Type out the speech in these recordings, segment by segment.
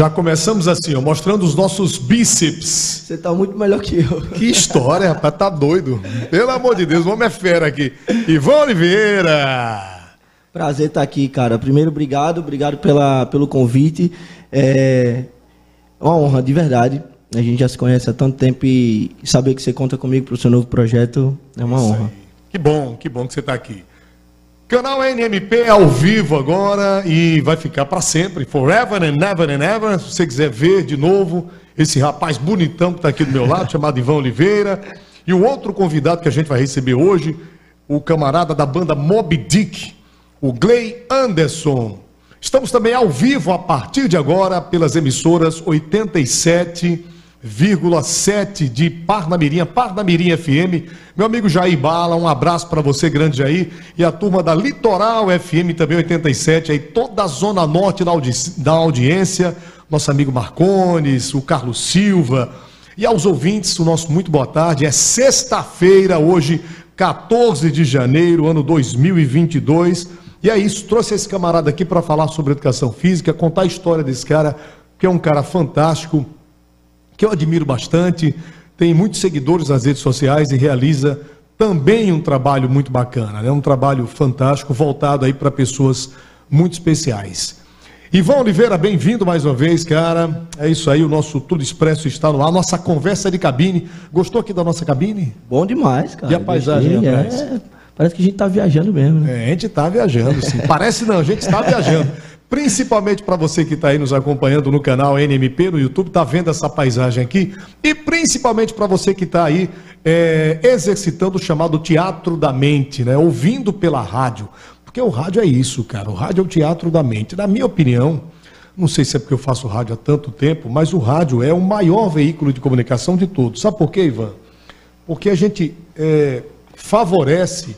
Já começamos assim, ó, mostrando os nossos bíceps. Você tá muito melhor que eu. Que história, rapaz, tá doido. Pelo amor de Deus, o homem é fera aqui. Ivan Oliveira. Prazer estar aqui, cara. Primeiro, obrigado, obrigado pela, pelo convite. É uma honra, de verdade. A gente já se conhece há tanto tempo e saber que você conta comigo para o seu novo projeto é uma honra. Que bom, que bom que você está aqui. Canal NMP ao vivo agora e vai ficar para sempre, forever and never and ever. Se você quiser ver de novo esse rapaz bonitão que está aqui do meu lado, chamado Ivan Oliveira, e o outro convidado que a gente vai receber hoje, o camarada da banda Mob Dick, o Gley Anderson. Estamos também ao vivo a partir de agora pelas emissoras 87,7 de Parnamirim, Parnamirim FM. Meu amigo Jair Bala, um abraço para você, grande Jair, e a turma da Litoral FM também 87, aí toda a zona norte da, audi da audiência, nosso amigo Marcones, o Carlos Silva, e aos ouvintes, o nosso muito boa tarde. É sexta-feira, hoje, 14 de janeiro, ano 2022. E é isso, trouxe esse camarada aqui para falar sobre educação física, contar a história desse cara, que é um cara fantástico, que eu admiro bastante, tem muitos seguidores nas redes sociais e realiza também um trabalho muito bacana, né? um trabalho fantástico, voltado aí para pessoas muito especiais. Ivan Oliveira, bem-vindo mais uma vez, cara. É isso aí, o nosso Tudo Expresso está no ar, nossa conversa de cabine. Gostou aqui da nossa cabine? Bom demais, cara. E a paisagem Gostei, atrás? é, Parece que a gente tá viajando mesmo, né? É, a gente está viajando, sim. Parece não, a gente está viajando. Principalmente para você que está aí nos acompanhando no canal NMP, no YouTube, está vendo essa paisagem aqui. E principalmente para você que está aí é, exercitando o chamado teatro da mente, né? Ouvindo pela rádio. Porque o rádio é isso, cara. O rádio é o teatro da mente. Na minha opinião, não sei se é porque eu faço rádio há tanto tempo, mas o rádio é o maior veículo de comunicação de todos. Sabe por quê, Ivan? Porque a gente é, favorece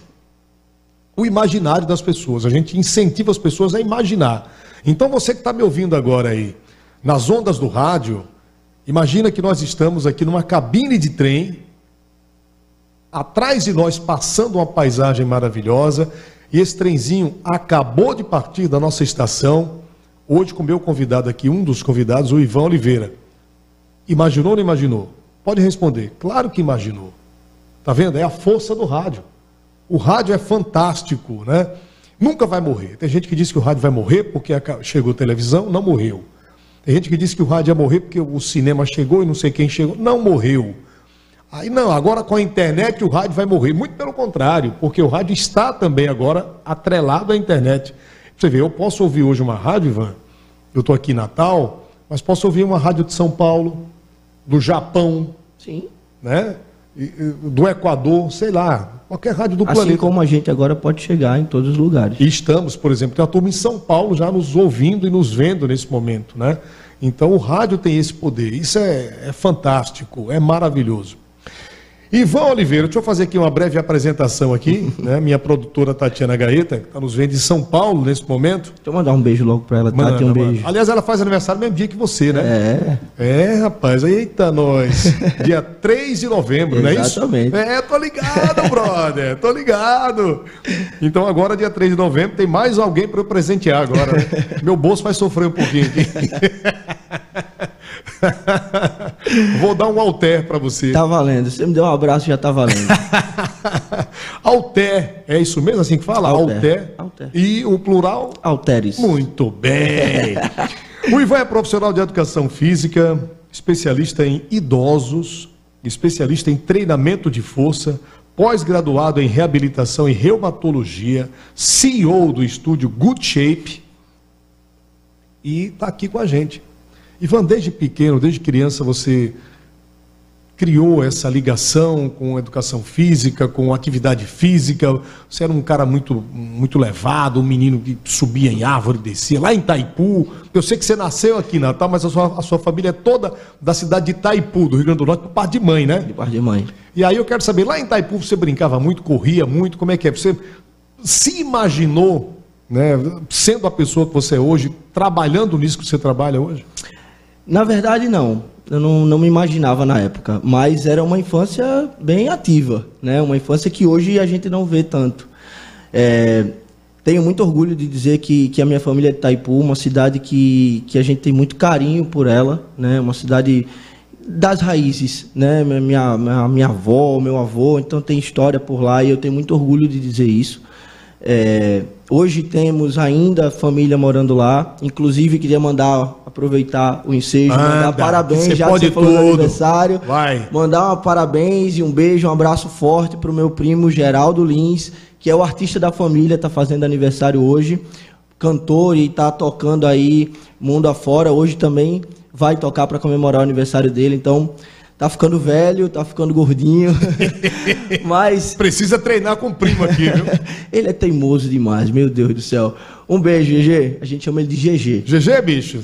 o imaginário das pessoas. A gente incentiva as pessoas a imaginar. Então você que está me ouvindo agora aí, nas ondas do rádio, imagina que nós estamos aqui numa cabine de trem, atrás de nós passando uma paisagem maravilhosa, e esse trenzinho acabou de partir da nossa estação, hoje com o meu convidado aqui, um dos convidados, o Ivan Oliveira. Imaginou ou não imaginou? Pode responder. Claro que imaginou. Tá vendo? É a força do rádio. O rádio é fantástico, né? Nunca vai morrer. Tem gente que diz que o rádio vai morrer porque chegou televisão, não morreu. Tem gente que diz que o rádio ia morrer porque o cinema chegou e não sei quem chegou, não morreu. Aí não, agora com a internet o rádio vai morrer. Muito pelo contrário, porque o rádio está também agora atrelado à internet. Você vê, eu posso ouvir hoje uma rádio, Ivan, eu estou aqui em Natal, mas posso ouvir uma rádio de São Paulo, do Japão, Sim. né? Do Equador, sei lá, qualquer rádio do Assim planeta. como a gente agora pode chegar em todos os lugares. E estamos, por exemplo, tem uma turma em São Paulo já nos ouvindo e nos vendo nesse momento, né? Então o rádio tem esse poder. Isso é, é fantástico, é maravilhoso. Ivan Oliveira, deixa eu fazer aqui uma breve apresentação aqui, né? Minha produtora Tatiana Gaeta, que está nos vendo em São Paulo nesse momento. Deixa eu mandar um beijo logo pra ela, Manda, Tati, um manda. beijo. Aliás, ela faz aniversário no mesmo dia que você, né? É, É, rapaz, eita nós. Dia 3 de novembro, não é isso? Exatamente. É, tô ligado, brother, tô ligado. Então agora, dia 3 de novembro, tem mais alguém para eu presentear agora. né? Meu bolso vai sofrer um pouquinho aqui. Vou dar um alter para você. tá valendo. Você me deu um abraço, já tá valendo. Alter, é isso mesmo assim que fala? Alter. Alter. Alter. E o plural? Alteres. Muito bem. O Ivan é profissional de educação física, especialista em idosos, especialista em treinamento de força, pós-graduado em reabilitação e reumatologia, CEO do estúdio Good Shape e está aqui com a gente. Ivan, desde pequeno, desde criança, você criou essa ligação com educação física, com atividade física? Você era um cara muito, muito levado, um menino que subia em árvore, descia, lá em Itaipu. Eu sei que você nasceu aqui em Natal, mas a sua, a sua família é toda da cidade de Itaipu, do Rio Grande do Norte, por parte de mãe, né? De parte de mãe. E aí eu quero saber, lá em Itaipu você brincava muito, corria muito, como é que é? Você se imaginou, né, sendo a pessoa que você é hoje, trabalhando nisso que você trabalha hoje? Na verdade, não. Eu não, não me imaginava na época, mas era uma infância bem ativa, né? Uma infância que hoje a gente não vê tanto. É, tenho muito orgulho de dizer que, que a minha família é de Itaipu, uma cidade que, que a gente tem muito carinho por ela, né? Uma cidade das raízes, né? Minha, minha, minha avó, meu avô, então tem história por lá e eu tenho muito orgulho de dizer isso. É, hoje temos ainda família morando lá. Inclusive, queria mandar, aproveitar o ensejo, Anda, mandar parabéns, já pode que você tudo. aniversário. Vai. Mandar um parabéns e um beijo, um abraço forte para o meu primo Geraldo Lins, que é o artista da família, está fazendo aniversário hoje. Cantor e está tocando aí mundo afora. Hoje também vai tocar para comemorar o aniversário dele. Então, tá ficando velho, tá ficando gordinho. Mas Precisa treinar com o primo aqui, viu? ele é teimoso demais, meu Deus do céu. Um beijo, GG. A gente chama ele de GG. GG, bicho.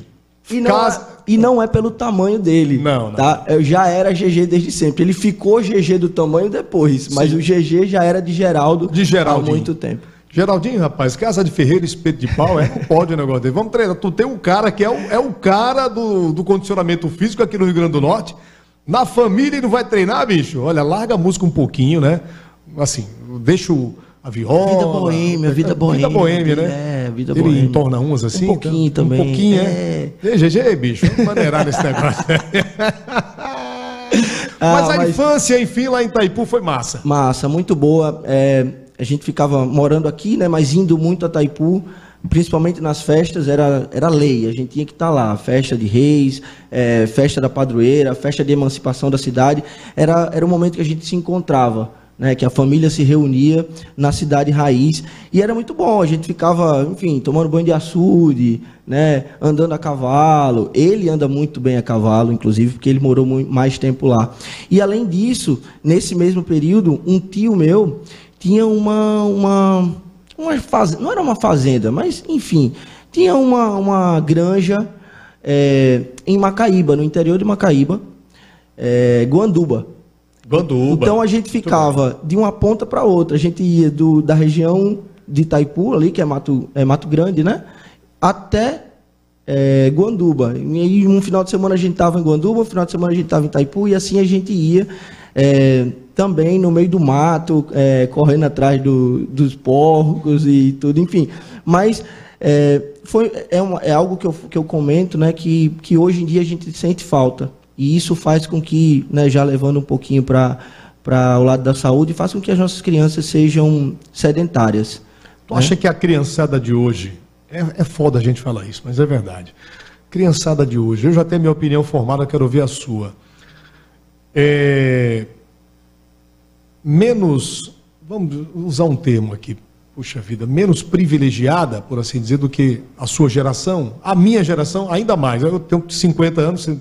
E não, Casa- é, e não é pelo tamanho dele. Não, não. Tá? Eu já era GG desde sempre. Ele ficou GG do tamanho depois, mas o GG já era de Geraldo De há muito tempo. Geraldinho, rapaz, casa de ferreiro, espeto de pau, é, não pode o negócio dele. Vamos treinar. Tu tem um cara que é o, é o cara do, do condicionamento físico aqui no Rio Grande do Norte. Na família e não vai treinar, bicho? Olha, larga a música um pouquinho, né? Assim, deixa o- a viola. Vida boêmia, vida boêmia. Vida boêmia, né? É, vida Ele boêmia. entorna umas assim? Um pouquinho então? também. Um pouquinho, é. É. GG, bicho, vamos maneirar nesse negócio. Ah, mas a mas- infância, enfim, lá em Itaipu foi massa. Massa, muito boa. É, a gente ficava morando aqui, né? Mas indo muito a Taipu, principalmente nas festas, era, era lei. A gente tinha que estar lá. Festa de reis, é, festa da padroeira, festa de emancipação da cidade. Era, era o momento que a gente se encontrava. Né, que a família se reunia na cidade raiz e era muito bom. A gente ficava, enfim, tomando banho de açude, né, andando a cavalo. Ele anda muito bem a cavalo, inclusive, porque ele morou mui- mais tempo lá. E além disso, nesse mesmo período, um tio meu tinha uma uma, uma fazenda, não era uma fazenda, mas enfim, tinha uma, uma granja é, em Macaíba, no interior de Macaíba, é, Guanduba. Então a gente ficava de uma ponta para outra. A gente ia do, da região de Itaipu, ali, que é Mato, é Mato Grande, né? Até é, Guanduba. E aí, um final de semana a gente estava em Guanduba, um final de semana a gente estava em Itaipu, e assim a gente ia é, também no meio do mato, é, correndo atrás do- dos porcos e tudo, enfim. Mas é, foi, é, uma- é algo que eu, que eu comento, né? Que, que hoje em dia a gente sente falta. E isso faz com que, né, já levando um pouquinho para o lado da saúde, faz com que as nossas crianças sejam sedentárias. Tu acha que a criançada de hoje. É, é foda a gente falar isso, mas é verdade. Criançada de hoje, eu já tenho minha opinião formada, quero ouvir a sua. É, menos. Vamos usar um termo aqui, puxa vida, menos privilegiada, por assim dizer, do que a sua geração, a minha geração, ainda mais. Eu tenho 50 anos, você,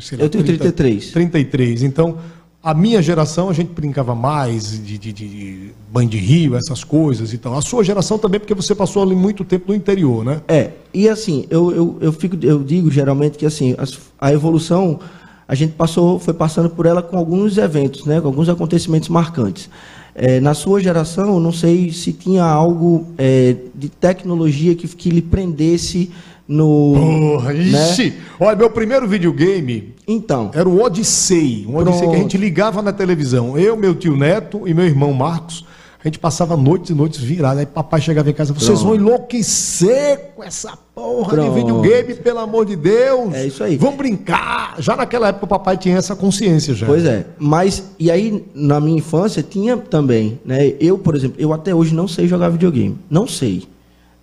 sei lá, Eu tenho 33. 33. Então, a minha geração, a gente brincava mais de, de, de banho de rio, essas coisas e tal. A sua geração também, porque você passou ali muito tempo no interior, né? É, e assim, eu, eu, eu, fico, eu digo geralmente que assim, as- a evolução, a gente passou, foi passando por ela com alguns eventos, né, com alguns acontecimentos marcantes. É, na sua geração, não sei se tinha algo é, de tecnologia que, que lhe prendesse no. Porra, né? ixi! Olha, meu primeiro videogame Então, era o Odyssey. Um Odyssey que a gente ligava na televisão. Eu, meu tio Neto e meu irmão Marcos. A gente passava noites e noites virados. Aí papai chegava em casa, vocês vão enlouquecer com essa porra Pronto. de videogame, pelo amor de Deus. É isso aí. Vamos brincar. Já naquela época o papai tinha essa consciência já. Pois é, mas e aí na minha infância tinha também, né? Eu, por exemplo, eu até hoje não sei jogar videogame, não sei,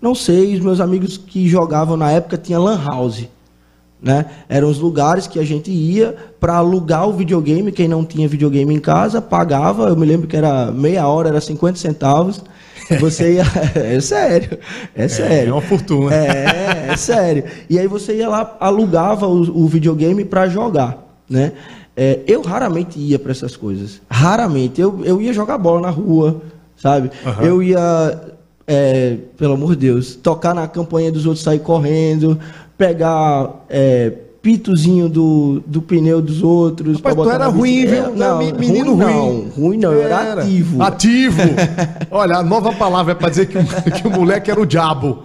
não sei. Os meus amigos que jogavam na época tinha lan house, né? Eram os lugares que a gente ia para alugar o videogame. Quem não tinha videogame em casa pagava. Eu me lembro que era meia hora, era 50 centavos. Você ia, é sério, é sério. É uma fortuna. É, é sério. E aí você ia lá, alugava o, o videogame para jogar. né? É, eu raramente ia para essas coisas. Raramente. Eu, eu ia jogar bola na rua, sabe? Aham. Eu ia, é, pelo amor de Deus, tocar na campanha dos outros, sair correndo, pegar é, pitozinho do, do pneu dos outros. Rapaz, pra tu era ruim, É, viu? Não, Me- menino ruim. ruim. Não, ruim não, eu era, ativo. Ativo. Olha, a nova palavra é pra dizer que, que o moleque era o diabo.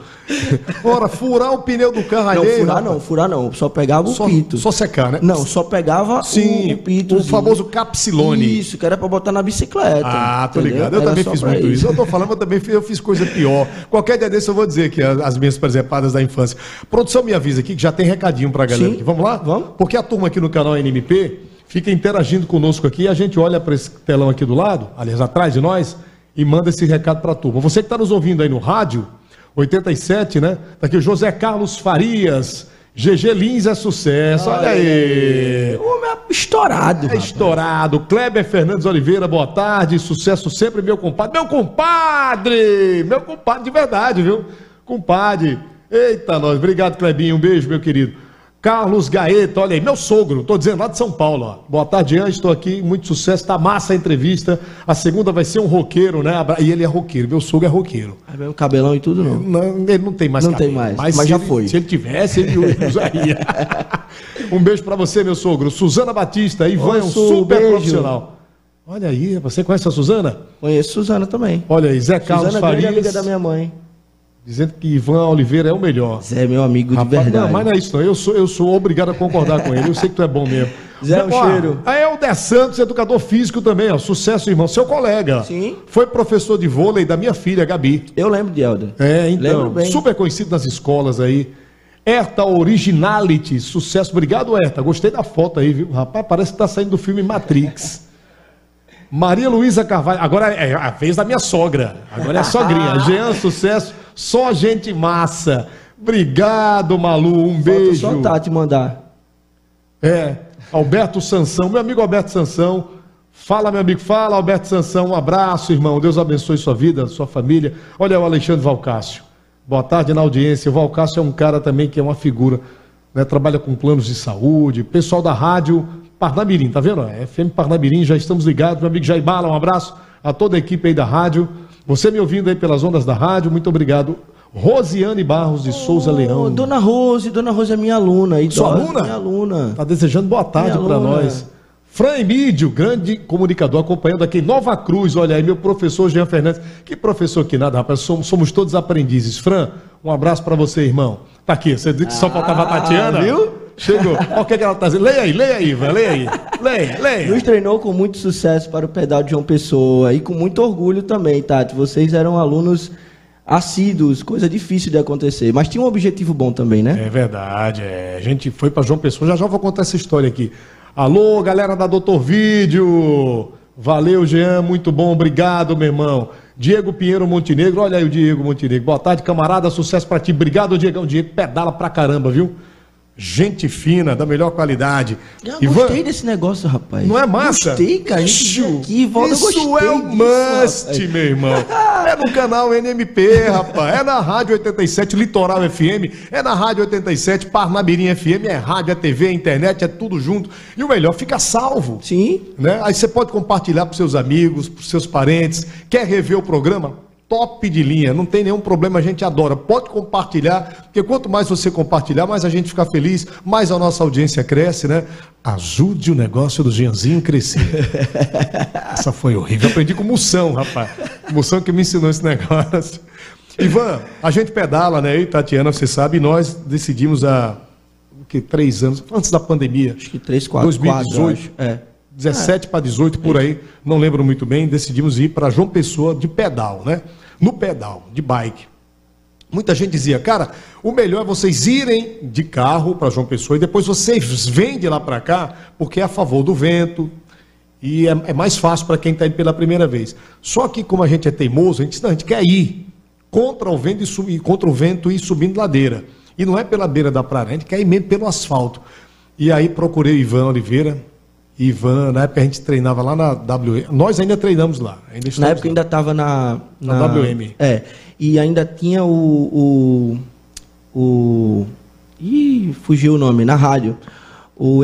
Ora, furar o pneu do carro Não, alheio, furar não, furar não. Só pegava o Só, pito. só secar, né? Não, só pegava Sim, o, o pito. o famoso capsilone. Isso, que era pra botar na bicicleta. Ah, tô entendeu? ligado. Eu Era também fiz muito isso. Eu tô falando, eu também fiz, eu fiz coisa pior. Qualquer dia desse eu vou dizer que as, as minhas presepadas da infância. Produção me avisa aqui que já tem recadinho pra galera Sim. aqui. Vamos lá? Vamos. Porque a turma aqui no canal NMP fica interagindo conosco aqui. A gente olha para esse telão aqui do lado, aliás, atrás de nós, e manda esse recado pra turma. Você que está nos ouvindo aí no rádio, 87, né? Tá aqui o José Carlos Farias. GG Lins é sucesso. Olha aí. O homem é estourado. É rapaz. estourado. Kleber Fernandes Oliveira, boa tarde. Sucesso sempre, meu compadre. Meu compadre! Meu compadre de verdade, viu? Compadre. Eita, nós. Obrigado, Klebinho. Um beijo, meu querido. Carlos Gaeta, olha aí, meu sogro, tô dizendo lá de São Paulo, ó. Boa tarde, Anjo, estou aqui, muito sucesso, tá massa a entrevista. A segunda vai ser um roqueiro, né? E ele é roqueiro, meu sogro é roqueiro. Aí vem o cabelão e tudo, não. Não, ele não tem mais Não cabelo, tem mais, Mas, mas já ele- foi. Se ele tivesse, ele usaria. um beijo pra você, meu sogro. Suzana Batista, Ivan é um Su, super beijo. profissional. Olha aí, você conhece a Suzana? Conheço Suzana também. Olha aí, Zé Carlos Suzana é grande Farias, amiga da minha mãe. Dizendo que Ivan Oliveira é o melhor. Zé é meu amigo de Rapaz, verdade. Não, mas não é isso não. Eu sou, eu sou obrigado a concordar com ele. Eu sei que tu é bom mesmo. Zé, um Ó, cheiro. Aí é o Dé Santos, educador físico também, ó. Sucesso, irmão. Seu colega. Sim. Foi professor de vôlei da minha filha, Gabi. Eu lembro de Helder. É, então, Lembro bem. super conhecido nas escolas aí. Erta Originality, sucesso. Obrigado, Erta. Gostei da foto aí, viu? Rapaz, parece que tá saindo do filme Matrix. Maria Luísa Carvalho, agora é a vez da minha sogra. Agora é a sogrinha. Jean, sucesso. Só gente massa. Obrigado, Malu. Um Falta beijo. só a Tati mandar. É, Alberto Sansão, meu amigo Alberto Sansão. Fala, meu amigo, fala, Alberto Sansão. Um abraço, irmão. Deus abençoe sua vida, sua família. Olha o Alexandre Valcácio. Boa tarde na audiência. O Valcácio é um cara também que é uma figura, né? Trabalha com planos de saúde. Pessoal da rádio Parnamirim, tá vendo? É FM Parnamirim, já estamos ligados. Meu amigo Jair Bala, um abraço a toda a equipe aí da rádio. Você me ouvindo aí pelas ondas da rádio, muito obrigado. Rosiane Barros de Souza Ô, Leão. Dona Rose, Dona Rose é minha aluna. idosa, Sua aluna? Minha aluna. Tá desejando boa tarde para nós. Fran Emídio, grande comunicador, acompanhando aqui em Nova Cruz. Olha aí, meu professor Jean Fernandes. Que professor que nada, rapaz. Somos, somos todos aprendizes. Fran, um abraço para você, irmão. Tá aqui, você disse que só faltava a Tatiana? viu? Chegou. Olha o que, que ela tá dizendo. Leia aí, leia aí, Ivan, leia aí. Leia, leia. Nos treinou com muito sucesso para o pedal de João Pessoa e com muito orgulho também, Tati. Vocês eram alunos assíduos, coisa difícil de acontecer, mas tinha um objetivo bom também, né? É verdade, é. a gente foi para João Pessoa, já já vou contar essa história aqui. Alô, galera da Doutor Vídeo, valeu Jean, muito bom, obrigado meu irmão. Diego Pinheiro Montenegro, olha aí o Diego Montenegro, boa tarde camarada, sucesso para ti, obrigado Diegão, Diego pedala pra caramba, viu? Gente fina, da melhor qualidade. Eu Ivan, gostei desse negócio, rapaz. não é massa? Gostei, cara. Veio aqui volta. Isso gostei é disso, must, rapaz. meu irmão. É no canal NMP, rapaz. É na Rádio 87 Litoral FM. É na Rádio 87 Parnabirim FM. É rádio, é TV, é internet, é tudo junto. E o melhor, fica salvo. Sim. Né? Aí você pode compartilhar para seus amigos, para seus parentes. Quer rever o programa? Top de linha, não tem nenhum problema, a gente adora. Pode compartilhar, porque quanto mais você compartilhar, mais a gente fica feliz, mais a nossa audiência cresce, né? Ajude o negócio do Gianzinho crescer. Essa foi horrível. Aprendi com Moção, rapaz. Moção que me ensinou esse negócio. Ivan, a gente pedala, né? Eu e Tatiana, você sabe, e nós decidimos há o que, três anos, antes da pandemia. Acho que 3, 4, 2018. 4, É. 17 para 18 por aí, não lembro muito bem, decidimos ir para João Pessoa de pedal, né? No pedal, de bike. Muita gente dizia, cara, o melhor é vocês irem de carro para João Pessoa e depois vocês vêm de lá para cá, porque é a favor do vento e é, é mais fácil para quem está indo pela primeira vez. Só que como a gente é teimoso, a gente, não, a gente quer ir contra o vento e subir, contra o vento e subindo ladeira. E não é pela beira da praia, a gente quer ir mesmo pelo asfalto. E aí procurei o Ivan Oliveira, Ivan, na época a gente treinava lá na WM. Nós ainda treinamos lá. Ainda Na época lá. ainda estava na, Na WM. É. E ainda tinha o. O. o ih, fugiu o nome, na rádio. O.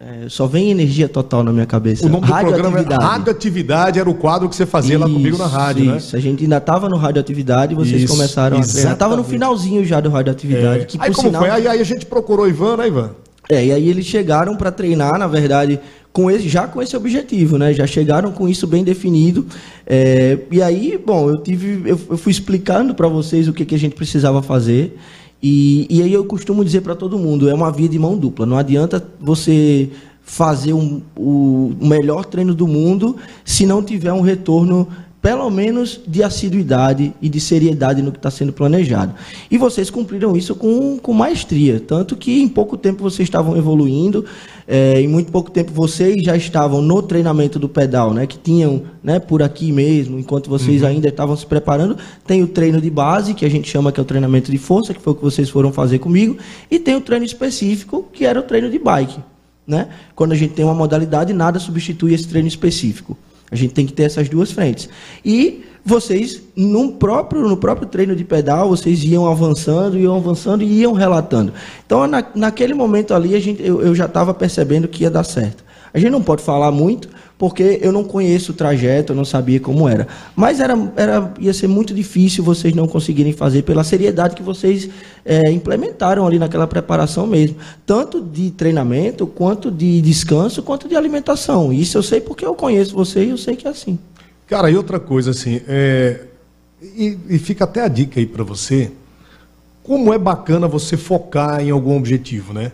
É, só vem energia total na minha cabeça. O nome do programa é Radioatividade, era o quadro que você fazia isso, lá comigo na rádio, isso. né? Isso, a gente ainda estava no Radioatividade e vocês isso, começaram exatamente. a treinar. Tava no finalzinho já do Radioatividade. É. Que, aí como sinal... foi? Aí, aí, a gente procurou o Ivan, né, Ivan? É, e aí eles chegaram para treinar, na verdade, com esse, já com esse objetivo, né? Já chegaram com isso bem definido. É, e aí, bom, eu tive, eu, eu fui explicando para vocês o que, que a gente precisava fazer. E, e aí eu costumo dizer para todo mundo, é uma via de mão dupla. Não adianta você fazer um, o melhor treino do mundo se não tiver um retorno pelo menos de assiduidade e de seriedade no que está sendo planejado. E vocês cumpriram isso com, com maestria, tanto que em pouco tempo vocês estavam evoluindo, é, em muito pouco tempo vocês já estavam no treinamento do pedal, né, que tinham né, por aqui mesmo, enquanto vocês uhum. ainda estavam se preparando, tem o treino de base, que a gente chama que é o treinamento de força, que foi o que vocês foram fazer comigo, e tem o treino específico, que era o treino de bike. Né? Quando a gente tem uma modalidade, nada substitui esse treino específico. A gente tem que ter essas duas frentes. E vocês, no próprio, no próprio treino de pedal, vocês iam avançando, iam avançando e iam relatando. Então, na, naquele momento ali, a gente, eu, eu já estava percebendo que ia dar certo. A gente não pode falar muito, porque eu não conheço o trajeto, eu não sabia como era. Mas era, era, ia ser muito difícil vocês não conseguirem fazer pela seriedade que vocês é, implementaram ali naquela preparação mesmo. Tanto de treinamento, quanto de descanso, quanto de alimentação. Isso eu sei porque eu conheço você e eu sei que é assim. Cara, e outra coisa assim, é... e, e fica até a dica aí para você, como é bacana você focar em algum objetivo, né?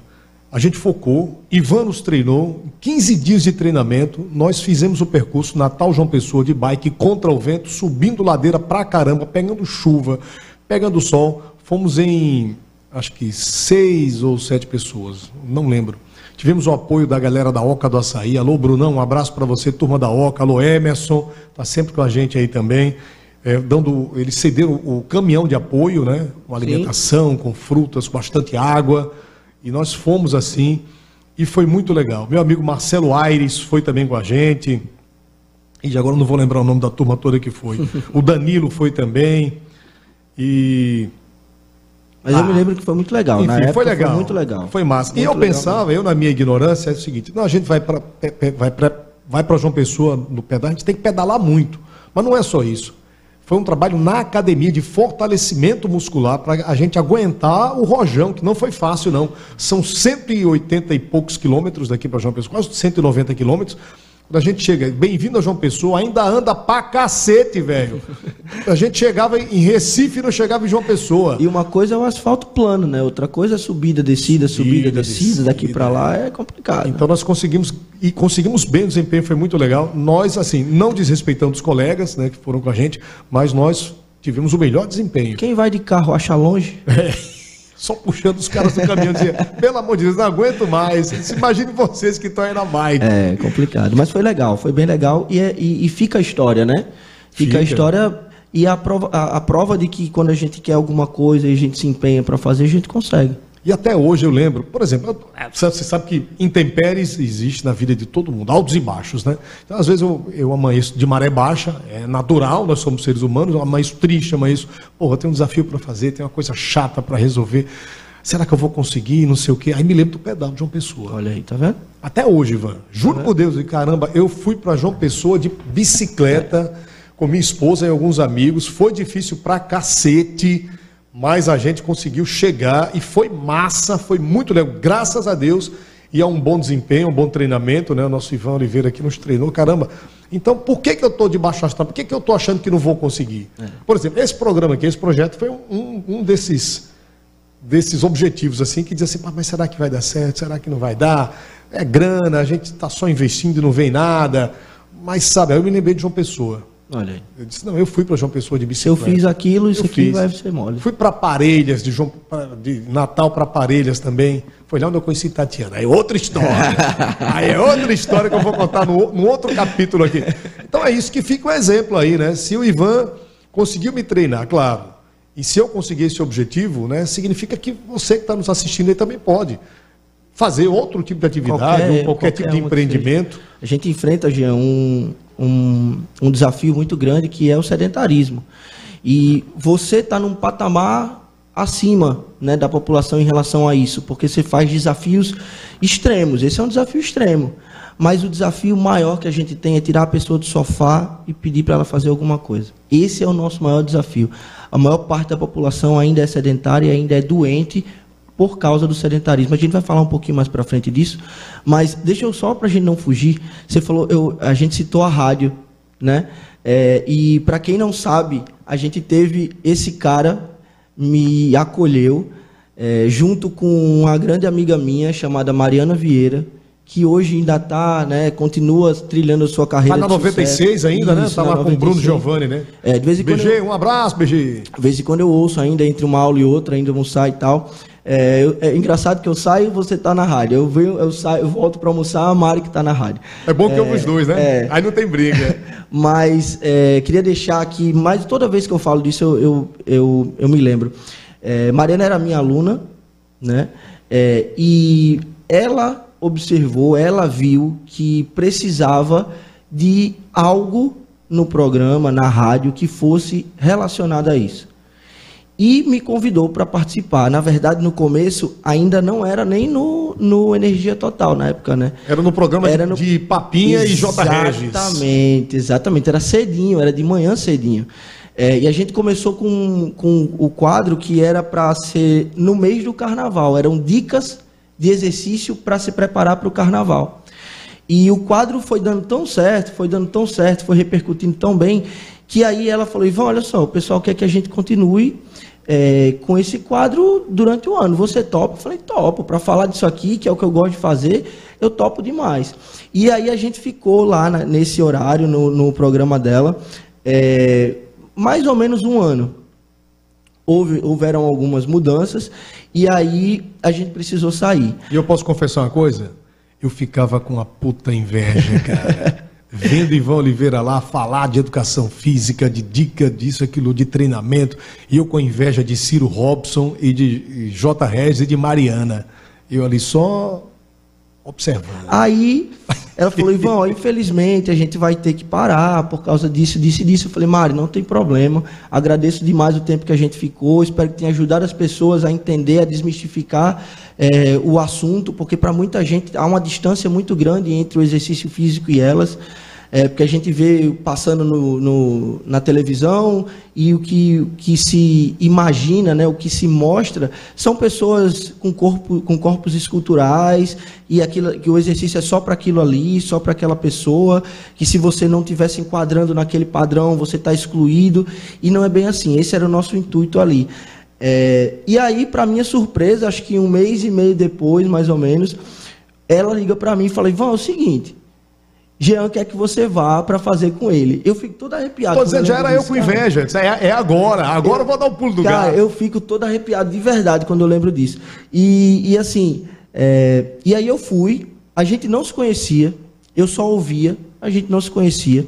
A gente focou, Ivan nos treinou, 15 dias de treinamento, nós fizemos o percurso Natal João Pessoa de bike contra o vento, subindo ladeira pra caramba, pegando chuva, pegando sol. Fomos em, acho que seis ou sete pessoas, não lembro. Tivemos o apoio da galera da Oca do Açaí. Alô, Brunão, um abraço para você, turma da Oca. Alô, Emerson, tá sempre com a gente aí também. É, dando, eles cederam o caminhão de apoio, né? Com alimentação, Sim. com frutas, com bastante água. E nós fomos assim e foi muito legal. Meu amigo Marcelo Aires foi também com a gente. E agora não vou lembrar o nome da turma toda que foi. O Danilo foi também. E mas ah, eu me lembro que foi muito legal. Enfim, Na época foi legal. Foi muito legal. Foi massa. Muito e eu pensava, eu na minha ignorância, é o seguinte: não, a gente vai para vai vai para João Pessoa no pedal, a gente tem que pedalar muito. Mas não é só isso. Foi um trabalho na academia de fortalecimento muscular para a gente aguentar o rojão, que não foi fácil, não. São 180 e poucos quilômetros daqui para João Pessoa, quase 190 quilômetros. Quando a gente chega, bem-vindo a João Pessoa, ainda anda pra cacete, velho. A gente chegava em Recife e não chegava em João Pessoa. E uma coisa é o asfalto plano, né? Outra coisa é subida, descida, subida, descida, descida, daqui para lá é complicado. Então nós conseguimos e conseguimos bem o desempenho, foi muito legal. Nós, assim, não desrespeitando os colegas, né, que foram com a gente, mas nós tivemos o melhor desempenho. Quem vai de carro acha longe? É só puxando os caras do caminhão, dizia, pelo amor de Deus, não aguento mais. Imagine vocês que estão aí na bike. É, complicado. Mas foi legal, foi bem legal e, é, e, e fica a história, né? Fica, fica. a história e a prova, a, a prova de que quando a gente quer alguma coisa e a gente se empenha para fazer, a gente consegue. E até hoje eu lembro, por exemplo, você sabe que intempéries existe na vida de todo mundo, altos e baixos, né? Então, às vezes eu, eu amanheço de maré baixa, é natural, nós somos seres humanos, eu amanheço triste, amanheço, porra, tem um desafio para fazer, tem uma coisa chata para resolver. Será que eu vou conseguir? Não sei o quê. Aí me lembro do pedal de João Pessoa. Olha aí, tá vendo? Até hoje, Ivan. Juro tá por Deus, e caramba, eu fui para João Pessoa de bicicleta com minha esposa e alguns amigos. Foi difícil pra cacete mas a gente conseguiu chegar e foi massa, foi muito legal, graças a Deus, e é um bom desempenho, um bom treinamento, né? O nosso Ivan Oliveira aqui nos treinou, caramba. Então, por que, que eu estou de baixo astral? Por que, que eu estou achando que não vou conseguir? É. Por exemplo, esse programa aqui, esse projeto foi um, um desses, desses objetivos, assim, que diz assim, mas será que vai dar certo? Será que não vai dar? É grana, a gente está só investindo e não vem nada. Mas, sabe, eu me lembrei de João Pessoa. Olha aí. Eu disse, não, eu fui para João Pessoa de bicicleta. Se eu fiz aquilo, isso eu aqui fiz. vai ser mole. Fui para Parelhas, de, João, de Natal para Parelhas também. Foi lá onde eu conheci Tatiana. Aí é outra história. aí é outra história que eu vou contar no, no outro capítulo aqui. Então é isso que fica o um exemplo aí, né? Se o Ivan conseguiu me treinar, claro, e se eu conseguir esse objetivo, né, significa que você que está nos assistindo aí também pode fazer outro tipo de atividade, qualquer, ou qualquer, qualquer tipo de empreendimento. A gente enfrenta, Jean, um, um, um desafio muito grande que é o sedentarismo. E você está num patamar acima né, da população em relação a isso, porque você faz desafios extremos. Esse é um desafio extremo. Mas o desafio maior que a gente tem é tirar a pessoa do sofá e pedir para ela fazer alguma coisa. Esse é o nosso maior desafio. A maior parte da população ainda é sedentária ainda é doente por causa do sedentarismo. A gente vai falar um pouquinho mais para frente disso, mas deixa eu só para a gente não fugir. Você falou, eu, a gente citou a rádio, né? É, e para quem não sabe, a gente teve esse cara me acolheu é, junto com uma grande amiga minha chamada Mariana Vieira, que hoje ainda está, né, continua trilhando a sua carreira. Está na 96 sucesso. ainda, né? Está lá com o Bruno Giovanni, né? É, de vez em BG, eu, um abraço, BG. De vez em quando eu ouço ainda entre uma aula e outra, ainda almoçar e tal. É, é engraçado que eu saio e você está na rádio. Eu venho, eu saio, eu volto para almoçar, a Mari que está na rádio. É bom que é, ouve os dois, né? É, Aí não tem briga. mas é, queria deixar aqui, mas toda vez que eu falo disso, eu, eu, eu, eu me lembro. É, Mariana era minha aluna, né? É, e ela observou, ela viu que precisava de algo no programa, na rádio, que fosse relacionado a isso e me convidou para participar. Na verdade, no começo, ainda não era nem no, no Energia Total, na época, né? Era no programa era no... de Papinha e J. Regis. Exatamente, exatamente. Era cedinho, era de manhã cedinho. É, e a gente começou com, com o quadro que era para ser no mês do carnaval. Eram dicas de exercício para se preparar para o carnaval. E o quadro foi dando tão certo, foi dando tão certo, foi repercutindo tão bem, que aí ela falou, Ivan, olha só, o pessoal quer que a gente continue é, com esse quadro durante o ano. Você topa? Eu falei, topo. Para falar disso aqui, que é o que eu gosto de fazer, eu topo demais. E aí a gente ficou lá na, nesse horário, no, no programa dela, é, mais ou menos um ano. Houve, houveram algumas mudanças e aí a gente precisou sair. E eu posso confessar uma coisa? Eu ficava com a puta inveja, cara. vendo Ivan Oliveira lá falar de educação física, de dica disso, aquilo, de treinamento, e eu com inveja de Ciro Robson e de J. Regis e de Mariana. Eu ali só observando. Aí ela falou, Ivan, infelizmente a gente vai ter que parar por causa disso, disso e disso. Eu falei, Mari, não tem problema. Agradeço demais o tempo que a gente ficou. Espero que tenha ajudado as pessoas a entender, a desmistificar é, o assunto, porque para muita gente há uma distância muito grande entre o exercício físico e elas é, porque a gente vê passando no, no, na televisão e o que, que se imagina, né, o que se mostra, são pessoas com, corpo, com corpos esculturais e aquilo, que o exercício é só para aquilo ali, só para aquela pessoa, que se você não estiver se enquadrando naquele padrão, você está excluído, e não é bem assim. Esse era o nosso intuito ali. É, e aí, para minha surpresa, acho que um mês e meio depois, mais ou menos, ela liga para mim e fala: Ivan, é o seguinte Jean quer que você vá para fazer com ele. Eu fico todo arrepiado. Dizendo, já era eu com inveja. É, é agora. Agora eu, vou dar o um pulo do cara, gato. eu fico todo arrepiado de verdade quando eu lembro disso. E, e assim, é, e aí eu fui. A gente não se conhecia. Eu só ouvia. A gente não se conhecia.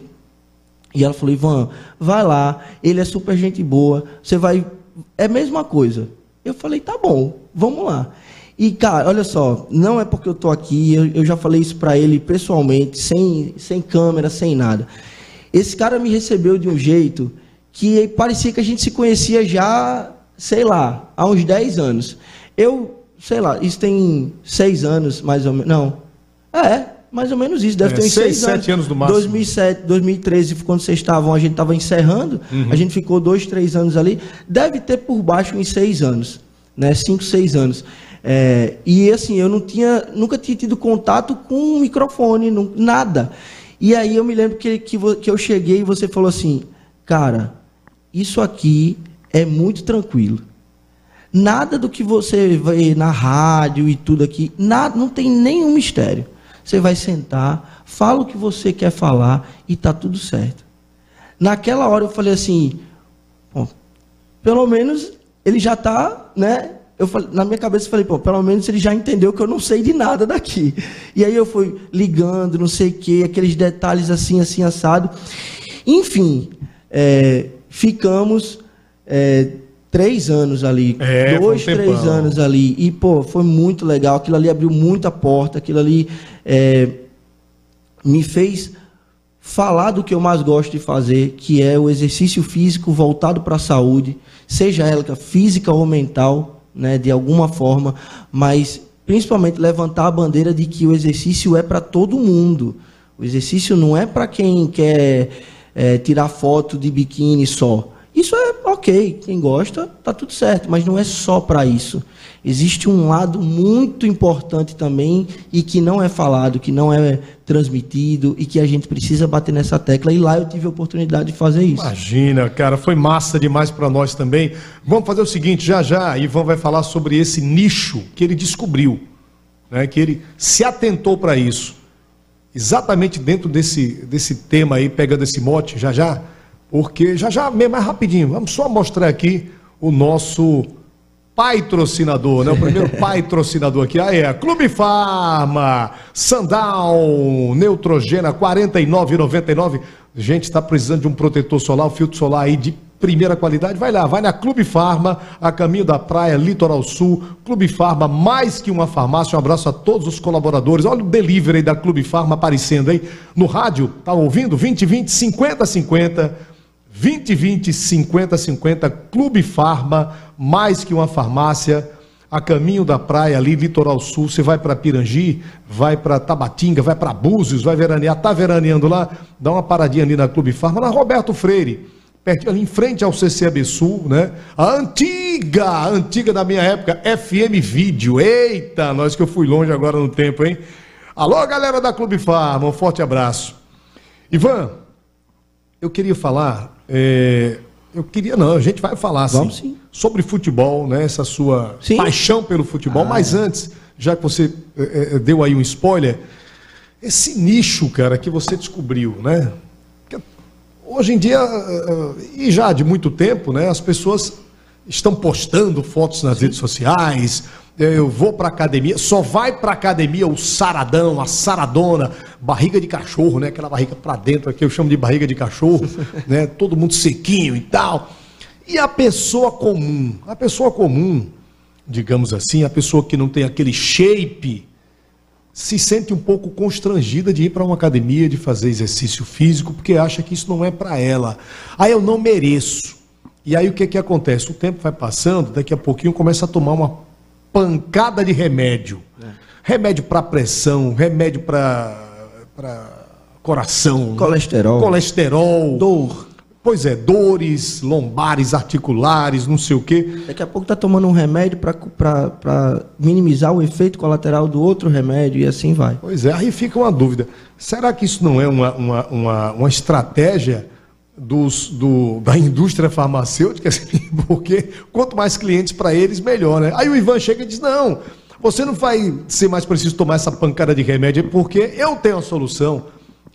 E ela falou, Ivan, vai lá. Ele é super gente boa. Você vai... É a mesma coisa. Eu falei, tá bom, vamos lá. E, cara, olha só, não é porque eu estou aqui, eu, eu, já falei isso para ele pessoalmente, sem, sem câmera, sem nada. Esse cara me recebeu de um jeito que parecia que a gente se conhecia já, sei lá, há uns 10 anos. Eu, sei lá, isso tem 6 anos, mais ou menos. Não. É, mais ou menos isso, deve é, ter uns 6 anos. 7 anos no máximo. 2007, 2013, quando vocês estavam, a gente estava encerrando, uhum. a gente ficou 2, 3 anos ali. Deve ter por baixo uns 6 anos, né? 5, 6 anos. É, e assim, eu não tinha, nunca tinha tido contato com um microfone, não, nada. E aí eu me lembro que, que, que eu cheguei e você falou assim, cara, isso aqui é muito tranquilo. Nada do que você vê na rádio e tudo aqui, nada, não tem nenhum mistério. Você vai sentar, fala o que você quer falar e tá tudo certo. Naquela hora eu falei assim, bom, pelo menos ele já está, né, eu falei, na minha cabeça eu falei, pô, pelo menos ele já entendeu que eu não sei de nada daqui. E aí eu fui ligando, não sei o quê, aqueles detalhes assim, assim, assado. Enfim, é, ficamos é, três anos ali. É, dois, um três anos ali. E, pô, foi muito legal. Aquilo ali abriu muita porta, aquilo ali é, me fez falar do que eu mais gosto de fazer, que é o exercício físico voltado para a saúde, seja ela física ou mental, né, de alguma forma, mas principalmente levantar a bandeira de que o exercício é para todo mundo. O exercício não é para quem quer é, tirar foto de biquíni só. Isso é ok, quem gosta, tá tudo certo, mas não é só para isso. Existe um lado muito importante também e que não é falado, que não é transmitido e que a gente precisa bater nessa tecla. E lá eu tive a oportunidade de fazer isso. Imagina, cara, foi massa demais para nós também. Vamos fazer o seguinte, já já, Ivan vai falar sobre esse nicho que ele descobriu, né, que ele se atentou para isso. Exatamente dentro desse, desse tema aí, pegando esse mote, já já, porque já já, mais rapidinho, vamos só mostrar aqui o nosso patrocinador, né? O primeiro patrocinador aqui. Ah, é Clube Farma, Sandal, Neutrogena, R$ 49,99. Gente, está precisando de um protetor solar, um filtro solar aí de primeira qualidade, vai lá, vai na Clube Farma, a caminho da praia, Litoral Sul, Clube Farma, mais que uma farmácia, um abraço a todos os colaboradores, olha o delivery da Clube Farma aparecendo aí no rádio, tá ouvindo? 2020 5050 2020 5050 Clube Farma, mais que uma farmácia, a caminho da praia ali, Litoral Sul, você vai para Pirangi, vai para Tabatinga, vai para Búzios, vai veranear, tá veraneando lá, dá uma paradinha ali na Clube Farma, na Roberto Freire, ali em frente ao CCAB Sul, né? A antiga, a antiga da minha época, FM Vídeo. Eita, nós que eu fui longe agora no tempo, hein? Alô, galera da Clube Farma, um forte abraço. Ivan, eu queria falar é, eu queria, não, a gente vai falar Vamos, sim. sobre futebol, né? Essa sua sim. paixão pelo futebol. Ah. Mas antes, já que você é, é, deu aí um spoiler, esse nicho, cara, que você descobriu, né? Hoje em dia, é, é, e já de muito tempo, né? As pessoas estão postando fotos nas redes sociais, eu vou para academia, só vai para academia o saradão, a saradona, barriga de cachorro, né? Aquela barriga para dentro aqui, eu chamo de barriga de cachorro, né? Todo mundo sequinho e tal. E a pessoa comum, a pessoa comum, digamos assim, a pessoa que não tem aquele shape, se sente um pouco constrangida de ir para uma academia, de fazer exercício físico, porque acha que isso não é para ela. Aí eu não mereço. E aí o que que acontece? O tempo vai passando, daqui a pouquinho começa a tomar uma pancada de remédio. É. Remédio para pressão, remédio para coração, colesterol, colesterol, dor. Pois é, dores lombares, articulares, não sei o quê. Daqui a pouco tá tomando um remédio para minimizar o efeito colateral do outro remédio e assim vai. Pois é, aí fica uma dúvida. Será que isso não é uma, uma, uma, uma estratégia dos, do, da indústria farmacêutica, assim, porque quanto mais clientes para eles, melhor, né? Aí o Ivan chega e diz: não, você não vai ser mais preciso tomar essa pancada de remédio, porque eu tenho a solução.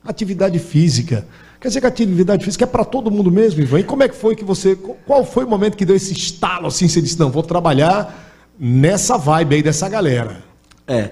Atividade física. Quer dizer que atividade física é para todo mundo mesmo, Ivan. E como é que foi que você. Qual foi o momento que deu esse estalo assim? Você disse: não, vou trabalhar nessa vibe aí dessa galera. É.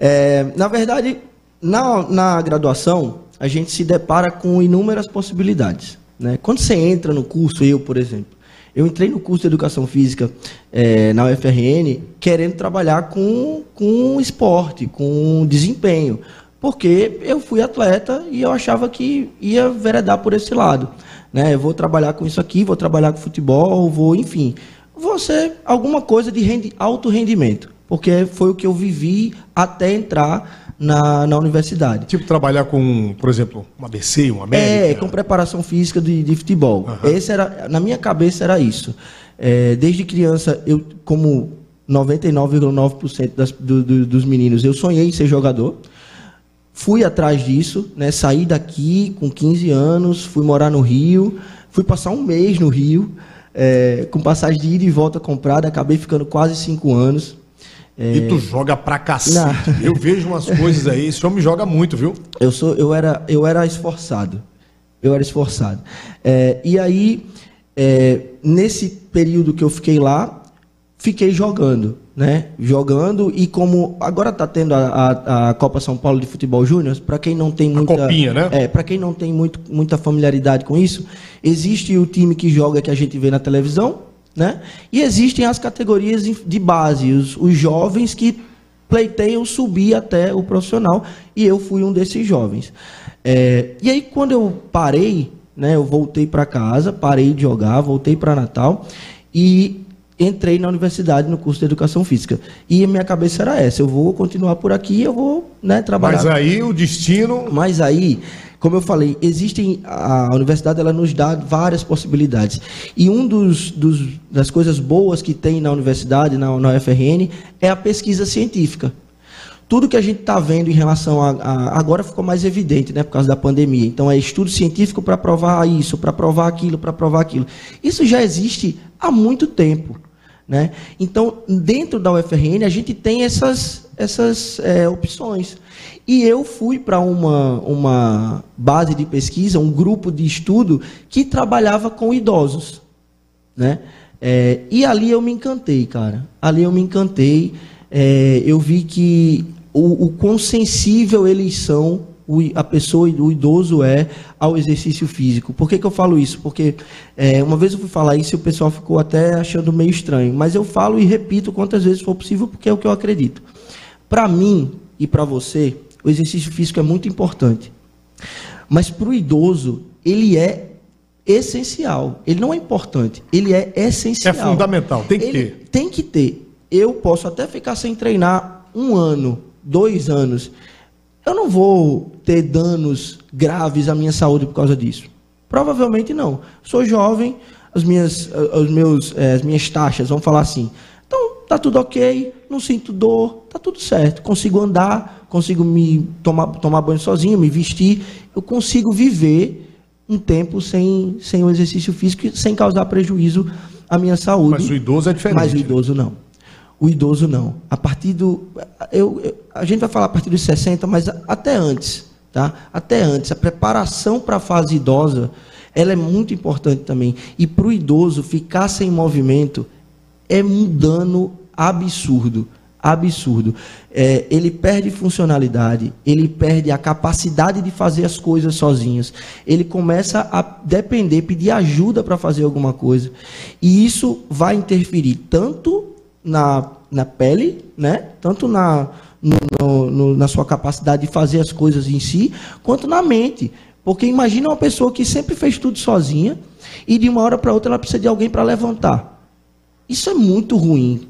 é na verdade, na, na graduação, a gente se depara com inúmeras possibilidades. Né? Quando você entra no curso, eu, por exemplo, eu entrei no curso de Educação Física é, na UFRN querendo trabalhar com, com esporte, com desempenho, porque eu fui atleta e eu achava que ia veredar por esse lado. Né? Eu vou trabalhar com isso aqui, vou trabalhar com futebol, vou, enfim, vou ser alguma coisa de rendi alto rendimento, porque foi o que eu vivi até entrar na, na universidade. Tipo trabalhar com, por exemplo, um ABC, um América? É, com preparação física de, de futebol. Uhum. Esse era, na minha cabeça era isso. É, desde criança, eu, como 99,9% do, do, dos meninos, eu sonhei em ser jogador. Fui atrás disso, né? saí daqui com 15 anos, fui morar no Rio, fui passar um mês no Rio, é, com passagem de ida e volta comprada, acabei ficando quase cinco anos. É... E tu joga pra cacete. Não. Eu vejo umas coisas aí, esse homem joga muito, viu? Eu, sou, eu, era, eu era esforçado. Eu era esforçado. É, e aí, é, nesse período que eu fiquei lá, fiquei jogando, né? Jogando e como agora está tendo a, a, a, Copa São Paulo de Futebol Júnior, para quem não tem muita, a copinha, né? É, para quem não tem muito, muita familiaridade com isso, existe o time que joga que a gente vê na televisão, né? E existem as categorias de base, os, os jovens que pleitei eu subi até o profissional e eu fui um desses jovens. É, e aí quando eu parei, né, eu voltei para casa, parei de jogar, voltei para Natal e entrei na universidade no curso de educação física. E a minha cabeça era essa, eu vou continuar por aqui, eu vou, né, trabalhar. Mas aí o destino, Mas aí, como eu falei, existem a universidade ela nos dá várias possibilidades. E um dos, dos das coisas boas que tem na universidade, na, na UFRN, é a pesquisa científica. Tudo que a gente está vendo em relação a, a- Agora ficou mais evidente, né, por causa da pandemia. Então, é estudo científico para provar isso, para provar aquilo, para provar aquilo. Isso já existe há muito tempo. Né? Então, dentro da UFRN, a gente tem essas, essas é, opções. E eu fui para uma, uma base de pesquisa, um grupo de estudo que trabalhava com idosos né? É, e ali eu me encantei, cara. Ali eu me encantei. É, eu vi que o, o quão sensível eles são, o a pessoa, o idoso é ao exercício físico. Por que, que eu falo isso? Porque é, uma vez eu fui falar isso e o pessoal ficou até achando meio estranho. Mas eu falo e repito quantas vezes for possível, porque é o que eu acredito. Para mim e para você, o exercício físico é muito importante. Mas para o idoso, ele é essencial. Ele não é importante, ele é essencial. É fundamental, tem que Ele ter. Tem que ter. Eu posso até ficar sem treinar um ano, dois anos. Eu não vou ter danos graves à minha saúde por causa disso. Provavelmente não. Sou jovem, as minhas, eh, os meus, eh, as minhas taxas, vamos falar assim. Tá tudo ok, não sinto dor, tá tudo certo. Consigo andar, consigo me tomar, tomar banho sozinho, me vestir. Eu consigo viver um tempo sem, sem o exercício físico, sem causar prejuízo à minha saúde. Mas o idoso é diferente, Mas o idoso não. O idoso não. A partir do. Eu, eu- a gente vai falar a partir dos 60, mas até antes. Tá? Até antes. A preparação para a fase idosa ela é muito importante também. E para o idoso ficar sem movimento é um dano absurdo. Absurdo. É, ele perde funcionalidade, ele perde a capacidade de fazer as coisas sozinhos. Ele começa a depender, pedir ajuda para fazer alguma coisa. E isso vai interferir tanto na, na pele, né? tanto na, no- no- no- na sua capacidade de fazer as coisas em si, quanto na mente. Porque imagina uma pessoa que sempre fez tudo sozinha e de uma hora para outra ela precisa de alguém para levantar. Isso é muito ruim,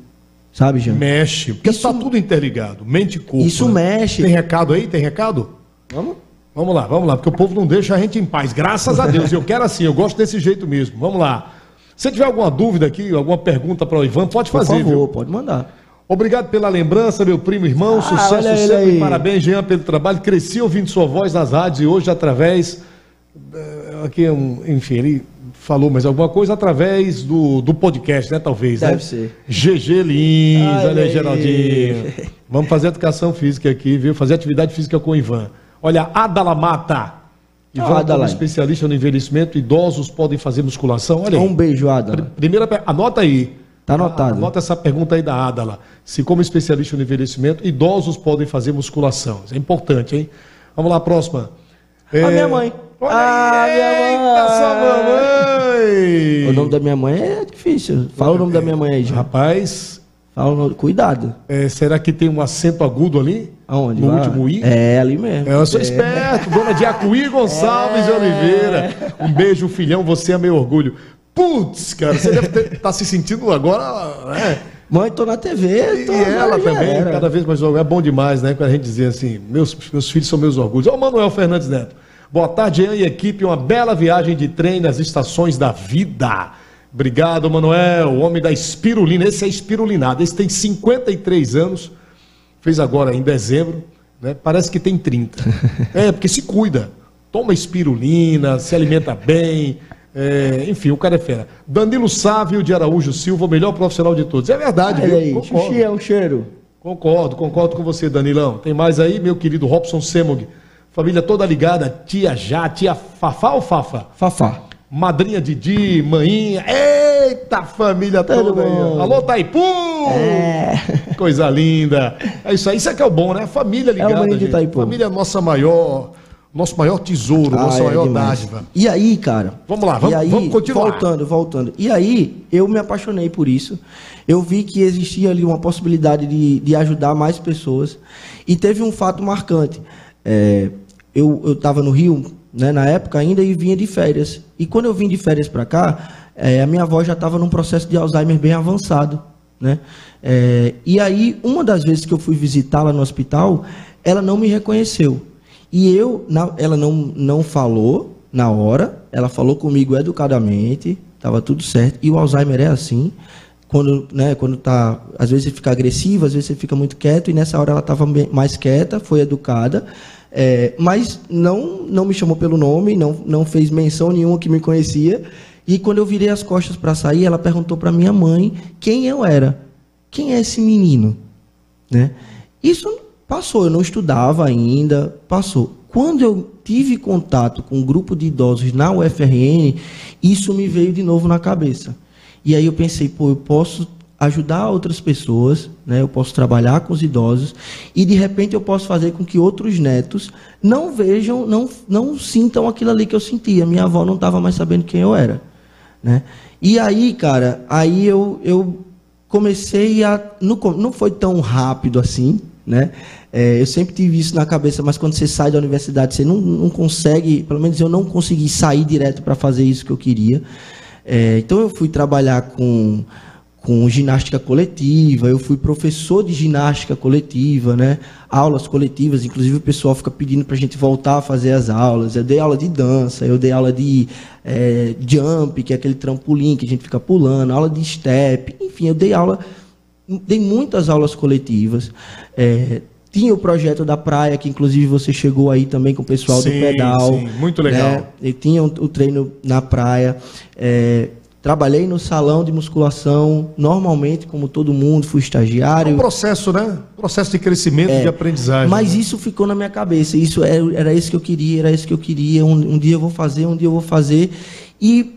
sabe, Jean? Mexe, porque Isso- está tudo interligado, mente e corpo. Isso né? mexe. Tem recado aí? Tem recado? Vamos? Vamos lá, vamos lá, porque o povo não deixa a gente em paz, graças a Deus. Eu quero assim, eu gosto desse jeito mesmo. Vamos lá. Se tiver alguma dúvida aqui, alguma pergunta para o Ivan, pode Por fazer, favor, viu? pode mandar. Obrigado pela lembrança, meu primo irmão. Ah, Sucesso sempre. aí. Parabéns, Jean, pelo trabalho. Cresci ouvindo sua voz nas rádios e hoje através. eh, Aqui, é um, enfim, ele falou mais alguma coisa através do, do podcast, né? Talvez, né? Deve ser. GG Lins, Olha aí. Geraldinho. Vamos fazer educação física aqui, viu? Fazer atividade física com o Ivan. Olha, Adala Mata. Ivan, como Adalai. especialista no envelhecimento, idosos podem fazer musculação? Olha aí. Um beijo, Ada. Primeira, anota aí. Tá anotado. Anota essa pergunta aí da Adala. Se, como especialista no envelhecimento, idosos podem fazer musculação. Isso é importante, hein? Vamos lá, próxima. A minha mãe. Olha Ah, aí, minha mãe. eita, sua mamãe. O nome da minha mãe é difícil. Fala o nome da minha mãe aí, Jean. Rapaz, Fala o nome. Cuidado. é, será que tem um acento agudo ali? Aonde? No Vai. último I? É, ali mesmo. É, eu sou esperto, dona de Acuí Gonçalves de É. Oliveira. Um beijo, filhão, você é meu orgulho. Putz, cara, você deve estar se sentindo agora, né? Mãe, tô na TV. Tô, E ela também, era. cada vez mais. É bom demais, né? Quando a gente dizer assim, meus, meus filhos são meus orgulhos. Ó, o Manuel Fernandes Neto. Boa tarde, Jean e equipe. Uma bela viagem de trem nas estações da vida. Obrigado, Manuel. O homem da espirulina. Esse é espirulinado. Esse tem 53 anos. Fez agora em dezembro. Né? Parece que tem 30. É, porque se cuida. Toma espirulina, se alimenta bem. É, enfim, o cara é fera. Danilo Sávio de Araújo Silva, o melhor profissional de todos. É verdade, Olha viu? aí. Xuxi é um cheiro. Concordo, concordo com você, Danilão. Tem mais aí, meu querido Robson Semog. Família toda ligada, tia Já, tia Fafá ou Fafa? Fafá. Madrinha Didi, maninha. Eita, família Todo toda aí. ó. Alô, Taipu! É. Coisa linda. É isso aí, isso é que é o bom, né? Família ligada, o maninho de. Itaipu. Família nossa maior. Nosso maior tesouro, Ah, nossa é maior demais. dádiva. E aí, cara? Vamos lá, vamos- aí, vamos continuar. Voltando, voltando. E aí, eu me apaixonei por isso. Eu vi que existia ali uma possibilidade de, de ajudar mais pessoas. E teve um fato marcante. É, eu estava no Rio, né, na época ainda, e vinha de férias. E quando eu vim de férias para cá, é, a minha avó já estava num processo de Alzheimer bem avançado. Né? É, e aí, uma das vezes que eu fui visitá-la no hospital, ela não me reconheceu. E eu, na- ela não, não falou na hora, ela falou comigo educadamente, estava tudo certo. E o Alzheimer é assim, quando, né, quando tá, às vezes você fica agressivo, às vezes você fica muito quieto, e nessa hora ela estava mais quieta, foi educada, é, mas não, não me chamou pelo nome, não, não fez menção nenhuma que me conhecia. E quando eu virei as costas para sair, ela perguntou para minha mãe quem eu era. Quem é esse menino? Né? Isso passou, eu não estudava ainda, passou. Quando eu tive contato com um grupo de idosos na UFRN, isso me veio de novo na cabeça. E aí eu pensei, pô, eu posso ajudar outras pessoas, né? Eu posso trabalhar com os idosos e de repente eu posso fazer com que outros netos não vejam, não não sintam aquilo ali que eu sentia. Minha avó não estava mais sabendo quem eu era, né? E aí, cara, aí eu, eu comecei a. Não, não foi tão rápido assim, né? É, eu sempre tive isso na cabeça, mas quando você sai da universidade, você não, não consegue, pelo menos eu não consegui sair direto para fazer isso que eu queria. É, então eu fui trabalhar com, com ginástica coletiva, eu fui professor de ginástica coletiva, né? Aulas coletivas, inclusive o pessoal fica pedindo para a gente voltar a fazer as aulas. Eu dei aula de dança, eu dei aula de é, jump, que é aquele trampolim que a gente fica pulando, aula de step, enfim, eu dei aula, dei muitas aulas coletivas. É, tinha o projeto da praia, que inclusive você chegou aí também com o pessoal do Sim, pedal. sim, muito legal. né? Eu tinha o o treino na praia. é, trabalhei no salão de musculação, normalmente, como todo mundo, fui É estagiário. um processo, né? Processo de crescimento, de aprendizagem. É, Mas né? isso ficou na minha cabeça. Isso era, era isso que eu queria, era isso que eu queria. Um, um dia eu vou fazer, um dia eu vou fazer. E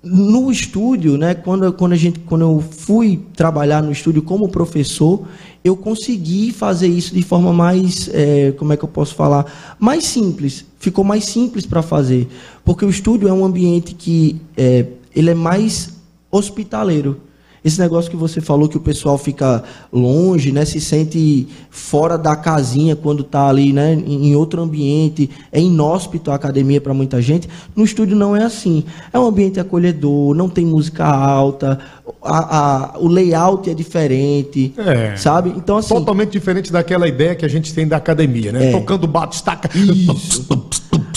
no estúdio, né, quando, eu- quando, a gente, quando eu fui trabalhar no estúdio como professor, eu consegui fazer isso de forma mais, eh, como é que eu posso falar, mais simples. Ficou mais simples para fazer, porque o estúdio é um ambiente que eh, ele é mais hospitaleiro. Esse negócio que você falou que o pessoal fica longe, né, se sente fora da casinha quando está ali, né, em outro ambiente, é inóspito a academia para muita gente. No estúdio não é assim. É um ambiente acolhedor, não tem música alta, a- a- o layout é diferente, É. sabe? Então assim, Totalmente diferente daquela ideia que a gente tem da academia, né? É. Tocando bato, estaca.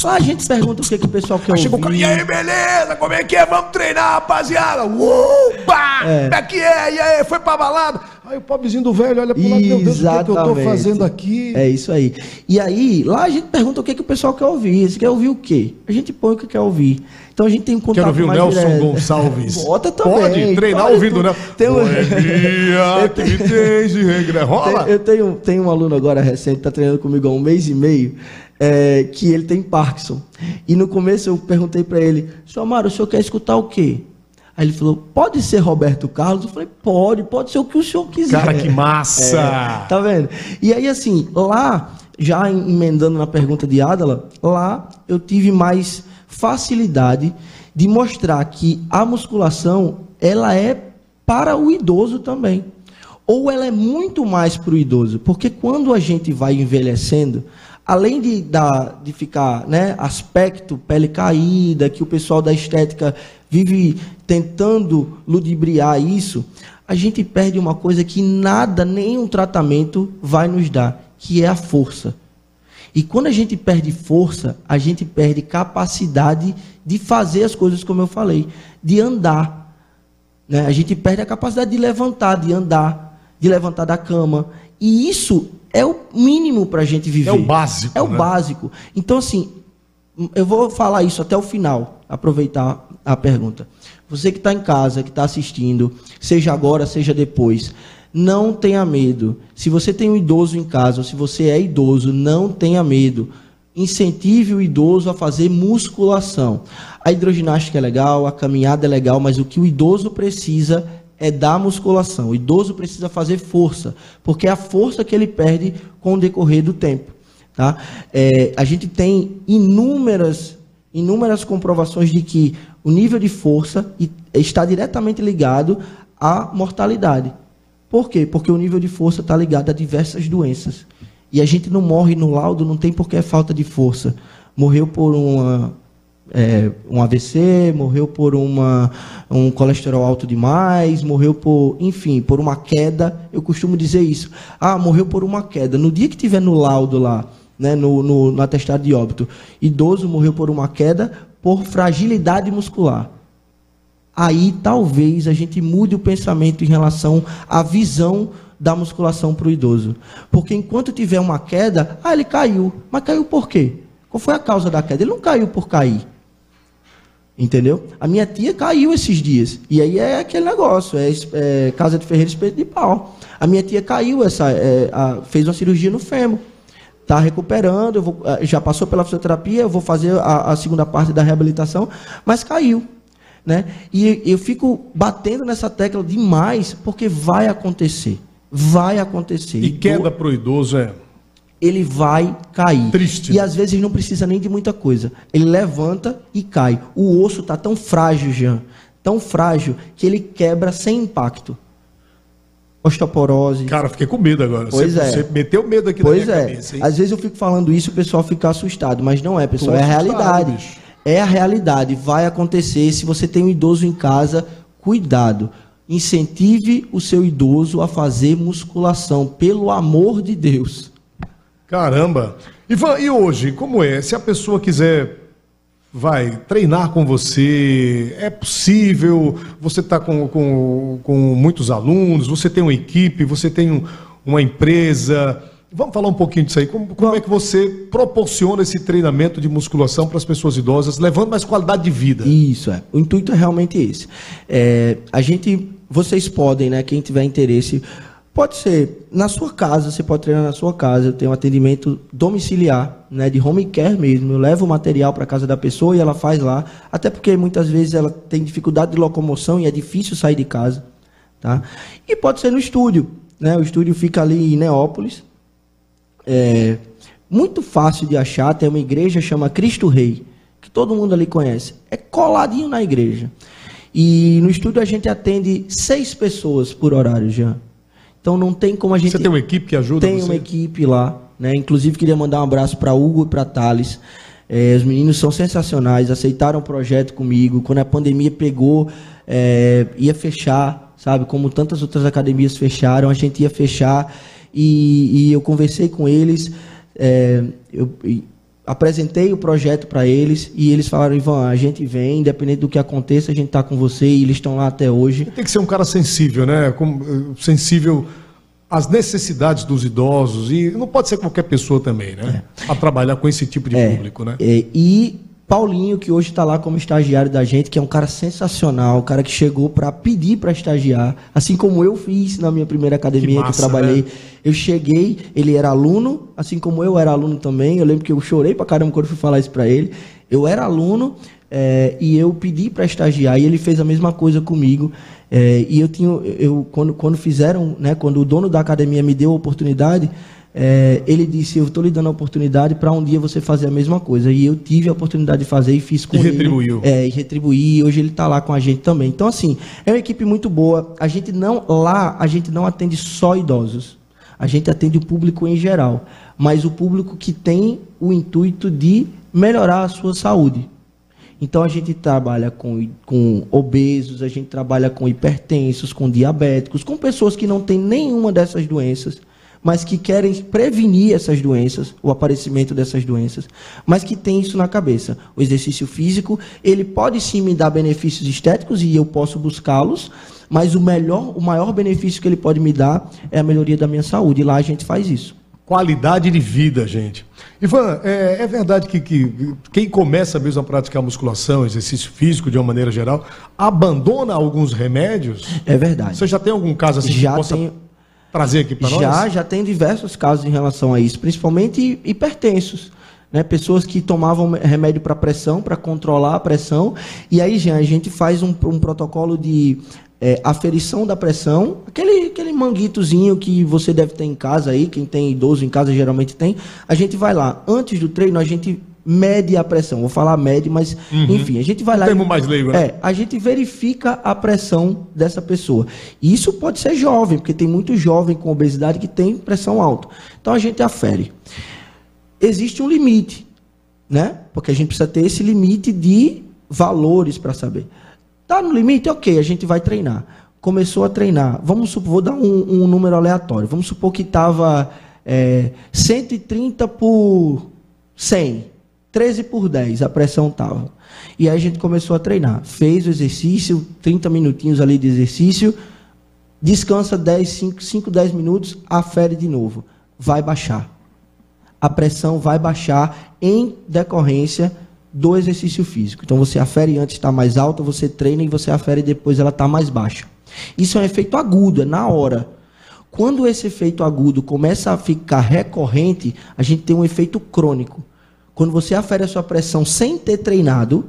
a gente pergunta o que, que o pessoal quer Aí chega o cara, ouvir. e aí, beleza? Como é que é? Vamos treinar, rapaziada? Upa! Como é que é? E aí, foi pra balada? Aí o pobrezinho do velho olha pro lado, meu Deus, o que, é que eu tô fazendo aqui? É isso aí. E aí, lá a gente pergunta o que, que o pessoal quer ouvir. Você quer ouvir o quê? A gente põe o que quer ouvir. Então a gente tem um contato Quero ouvir o Nelson direto. Gonçalves. Bota também. Pode treinar pode ouvindo, né? Tem um- Poesia, que me tens de regre- Rola? Eu tenho, tenho um aluno agora recente, está treinando comigo há um mês e meio, é, que ele tem Parkinson. E no começo eu perguntei para ele, senhor Amaro, o senhor quer escutar o quê? Aí ele falou, pode ser Roberto Carlos? Eu falei, pode, pode ser o que o senhor quiser. Cara, que massa! É, tá vendo? E aí, assim, lá, já emendando na pergunta de Adala, lá eu tive mais facilidade de mostrar que a musculação, ela é para o idoso também. Ou ela é muito mais para o idoso, porque quando a gente vai envelhecendo, além de, da, de ficar, né, aspecto, pele caída, que o pessoal da estética vive tentando ludibriar isso, a gente perde uma coisa que nada, nenhum tratamento vai nos dar, que é a força. E quando a gente perde força, a gente perde capacidade de fazer as coisas como eu falei, de andar. Né? A gente perde a capacidade de levantar, de andar, de levantar da cama. E isso é o mínimo para a gente viver. É o básico, É o né? básico. Então, assim, eu vou falar isso até o final, aproveitar a pergunta. Você que está em casa, que está assistindo, seja agora, seja depois, não tenha medo. Se você tem um idoso em casa, ou se você é idoso, não tenha medo. Incentive o idoso a fazer musculação. A hidroginástica é legal, a caminhada é legal, mas o que o idoso precisa é da musculação. O idoso precisa fazer força, porque é a força que ele perde com o decorrer do tempo. Tá? É, a gente tem inúmeras, inúmeras comprovações de que o nível de força está diretamente ligado à mortalidade. Por quê? Porque o nível de força está ligado a diversas doenças. E a gente não morre no laudo, não tem porque é falta de força. Morreu por uma, é, um AVC, morreu por uma, um colesterol alto demais, morreu por, enfim, por uma queda. Eu costumo dizer isso. Ah, morreu por uma queda. No dia que tiver no laudo lá, né, no, no, no atestado de óbito, idoso morreu por uma queda por fragilidade muscular. Aí talvez a gente mude o pensamento em relação à visão da musculação para o idoso. Porque enquanto tiver uma queda, ah, ele caiu. Mas caiu por quê? Qual foi a causa da queda? Ele não caiu por cair. Entendeu? A minha tia caiu esses dias. E aí é aquele negócio, é, é casa de ferreiro espeto de pau. A minha tia caiu, essa, é, a, fez uma cirurgia no fêmur. Está recuperando, vou, é, já passou pela fisioterapia, eu vou fazer a, a segunda parte da reabilitação, mas caiu. Né? E eu fico batendo nessa tecla demais, porque vai acontecer. Vai acontecer. E queda para o idoso é. Ele vai cair. Triste. E às vezes não precisa nem de muita coisa. Ele levanta e cai. O osso está tão frágil, Jean, tão frágil, que ele quebra sem impacto. Osteoporose. Cara, fiquei com medo agora. Pois você, é. você meteu medo aqui pois na minha é. cabeça. Hein? Às vezes eu fico falando isso e o pessoal fica assustado, mas não é, pessoal. Tô é a realidade. bicho. É a realidade. Vai acontecer. Se você tem um idoso em casa, cuidado. Incentive o seu idoso a fazer musculação, pelo amor de Deus. Caramba. Ivan, e hoje, como é? Se a pessoa quiser vai treinar com você, é possível? Você está com, com, com muitos alunos, você tem uma equipe, você tem um- uma empresa. Vamos falar um pouquinho disso aí. Como, como é que você proporciona esse treinamento de musculação para as pessoas idosas, levando mais qualidade de vida? Isso é. O intuito é realmente esse. É, a gente, vocês podem, né? Quem tiver interesse, pode ser na sua casa. Você pode treinar na sua casa. Eu tenho um atendimento domiciliar, né? De home care mesmo. Eu levo o material para casa da pessoa e ela faz lá. Até porque muitas vezes ela tem dificuldade de locomoção e é difícil sair de casa, tá? E pode ser no estúdio, né? O estúdio fica ali em Neópolis. É muito fácil de achar. Tem uma igreja chama Cristo Rei, que todo mundo ali conhece. É coladinho na igreja. E no estúdio a gente atende seis pessoas por horário, Jean. Então não tem como a gente. Você tem uma equipe que ajuda Tem você? uma equipe lá, né? Inclusive queria mandar um abraço para Hugo e para Thales. É, os meninos são sensacionais, aceitaram o projeto comigo. Quando a pandemia pegou, é, ia fechar, sabe? Como tantas outras academias fecharam, a gente ia fechar. E, e eu conversei com eles, é, eu apresentei o projeto para eles e eles falaram: Ivan, a gente vem, independente do que aconteça, a gente está com você e eles estão lá até hoje. Tem que ser um cara sensível, né? Com- eh, sensível às necessidades dos idosos e não pode ser qualquer pessoa também, né? A trabalhar com esse tipo de É, público, né? é, e Paulinho, que hoje está lá como estagiário da gente, que é um cara sensacional, um cara que chegou para pedir para estagiar, assim como eu fiz na minha primeira academia que, massa, eu trabalhei. né? Eu cheguei, ele era aluno, assim como eu era aluno também. Eu lembro que eu chorei pra caramba quando fui falar isso para ele. Eu era aluno é, e eu pedi para estagiar e ele fez a mesma coisa comigo. É, e eu tinha, eu quando, quando fizeram, né, quando o dono da academia me deu a oportunidade, é, ele disse: Eu estou lhe dando a oportunidade para um dia você fazer a mesma coisa. E eu tive a oportunidade de fazer e fiz com E ele. retribuiu. É, e retribuí. Hoje ele está lá com a gente também. Então, assim, é uma equipe muito boa. A gente não, lá, a gente não atende só idosos. A gente atende o público em geral. Mas o público que tem o intuito de melhorar a sua saúde. Então a gente trabalha com, com obesos, a gente trabalha com hipertensos, com diabéticos, com pessoas que não têm nenhuma dessas doenças, mas que querem prevenir essas doenças, o aparecimento dessas doenças, mas que tem isso na cabeça. O exercício físico, ele pode sim me dar benefícios estéticos e eu posso buscá-los, mas o melhor, o maior benefício que ele pode me dar é a melhoria da minha saúde. E lá a gente faz isso. Qualidade de vida, gente. Ivan, é, é verdade que, que quem começa mesmo a praticar musculação, exercício físico de uma maneira geral, abandona alguns remédios? É verdade. Você já tem algum caso assim Já que possa tenho- trazer aqui para nós? Já, já tem diversos casos em relação a isso, principalmente hipertensos. Né? Pessoas que tomavam remédio para pressão, para controlar a pressão. E aí, já, a gente faz um, um protocolo de é, aferição da pressão, aquele, aquele manguitozinho que você deve ter em casa aí, quem tem idoso em casa geralmente tem. A gente vai lá, antes do treino, a gente mede a pressão. Vou falar mede, mas uhum. enfim, a gente vai um lá. Termo mais leigo, né? É, a gente verifica a pressão dessa pessoa. E isso pode ser jovem, porque tem muito jovem com obesidade que tem pressão alta. Então a gente afere. Existe um limite, né? Porque a gente precisa ter esse limite de valores para saber. Tá no limite, ok, a gente vai treinar. Começou a treinar. Vamos supor, vou dar um, um número aleatório. Vamos supor que estava é, 130 por 100. 13 por 10 a pressão estava. E aí a gente começou a treinar. Fez o exercício, 30 minutinhos ali de exercício, descansa 10, 5, 5 10 minutos, afere de novo. Vai baixar. A pressão vai baixar em decorrência do exercício físico. Então você afere antes está mais alta, você treina e você afere depois ela está mais baixa. Isso é um efeito agudo, é na hora. Quando esse efeito agudo começa a ficar recorrente, a gente tem um efeito crônico. Quando você afere a sua pressão sem ter treinado,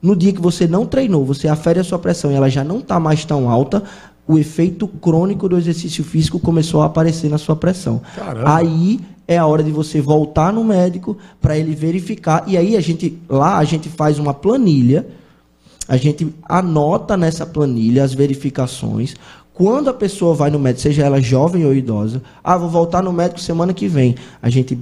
no dia que você não treinou, você afere a sua pressão e ela já não está mais tão alta, o efeito crônico do exercício físico começou a aparecer na sua pressão. Caramba. Aí é a hora de você voltar no médico para ele verificar. E aí a gente lá a gente faz uma planilha, a gente anota nessa planilha as verificações. Quando a pessoa vai no médico, seja ela jovem ou idosa, ah, vou voltar no médico semana que vem. A gente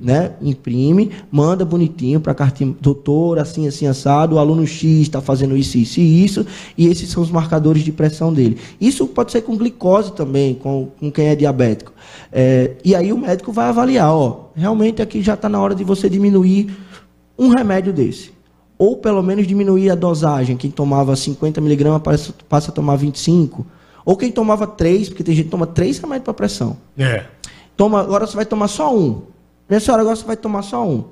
né, imprime, manda bonitinho para a cartinha, doutor, assim, assim, assado, o aluno X está fazendo isso, isso e isso, e esses são os marcadores de pressão dele. Isso pode ser com glicose também, com, com quem é diabético. É, e aí o médico vai avaliar, ó, realmente aqui já está na hora de você diminuir um remédio desse. Ou pelo menos diminuir a dosagem, quem tomava 50 miligramas passa, passa a tomar 25, ou quem tomava 3, porque tem gente que toma 3 remédios para pressão. É. Toma, agora você vai tomar só um. Minha senhora, agora você vai tomar só um.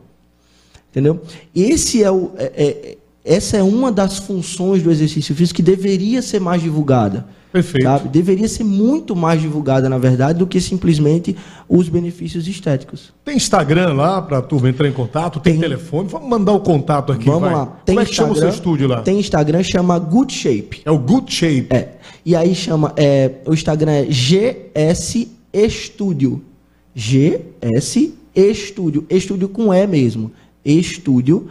Entendeu? Esse é o, é, é, essa é uma das funções do exercício físico que deveria ser mais divulgada. Perfeito. Sabe? Deveria ser muito mais divulgada, na verdade, do que simplesmente os benefícios estéticos. Tem Instagram lá para a turma entrar em contato? Tem, tem, telefone? Vamos mandar o contato aqui. Vamos vai. lá. Tem Como é que chama o seu estúdio lá? Tem Instagram, chama Good Shape. É o Good Shape. É. E aí chama. É, o Instagram é GS Estúdio. GS Estúdio, estúdio com E mesmo, estúdio.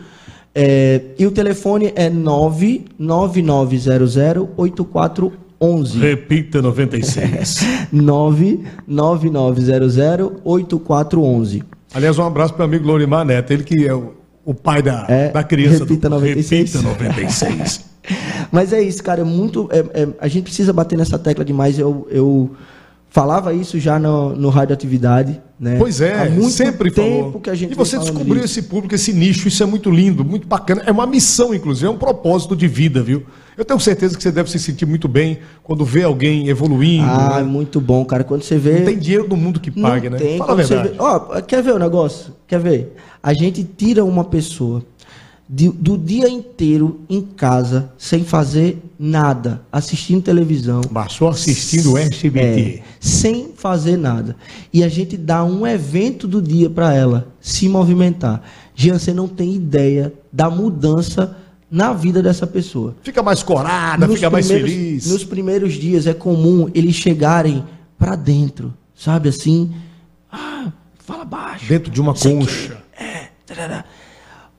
É, e o telefone é 999008411. Repita 96. 999008411. Aliás, um abraço para o amigo Lorimar Neto, ele que é o, o pai da, é, da criança. Repita do, 96. Repita 96. Mas é isso, cara, é muito. É, é, a gente precisa bater nessa tecla demais. Eu, eu falava isso já no, no Radioatividade. Né? Pois é, sempre falou. Que a gente e você descobriu esse público, esse nicho, isso é muito lindo, muito bacana. É uma missão, inclusive, é um propósito de vida, viu? Eu tenho certeza que você deve se sentir muito bem quando vê alguém evoluindo. Ah, né? muito bom, cara. Quando você vê. Não tem dinheiro no mundo que pague, né? Tem, Fala a verdade. Ó, oh, quer ver o negócio? Quer ver? A gente tira uma pessoa de, do dia inteiro em casa, sem fazer nada, assistindo televisão. Passou assistindo o SBT. É, sem fazer nada. E a gente dá um evento do dia para ela se movimentar. Jean, você não tem ideia da mudança na vida dessa pessoa. Fica mais corada, nos fica mais feliz. Nos primeiros dias é comum eles chegarem para dentro, sabe assim? Ah, fala baixo. Dentro de uma concha. Que, é, tarará.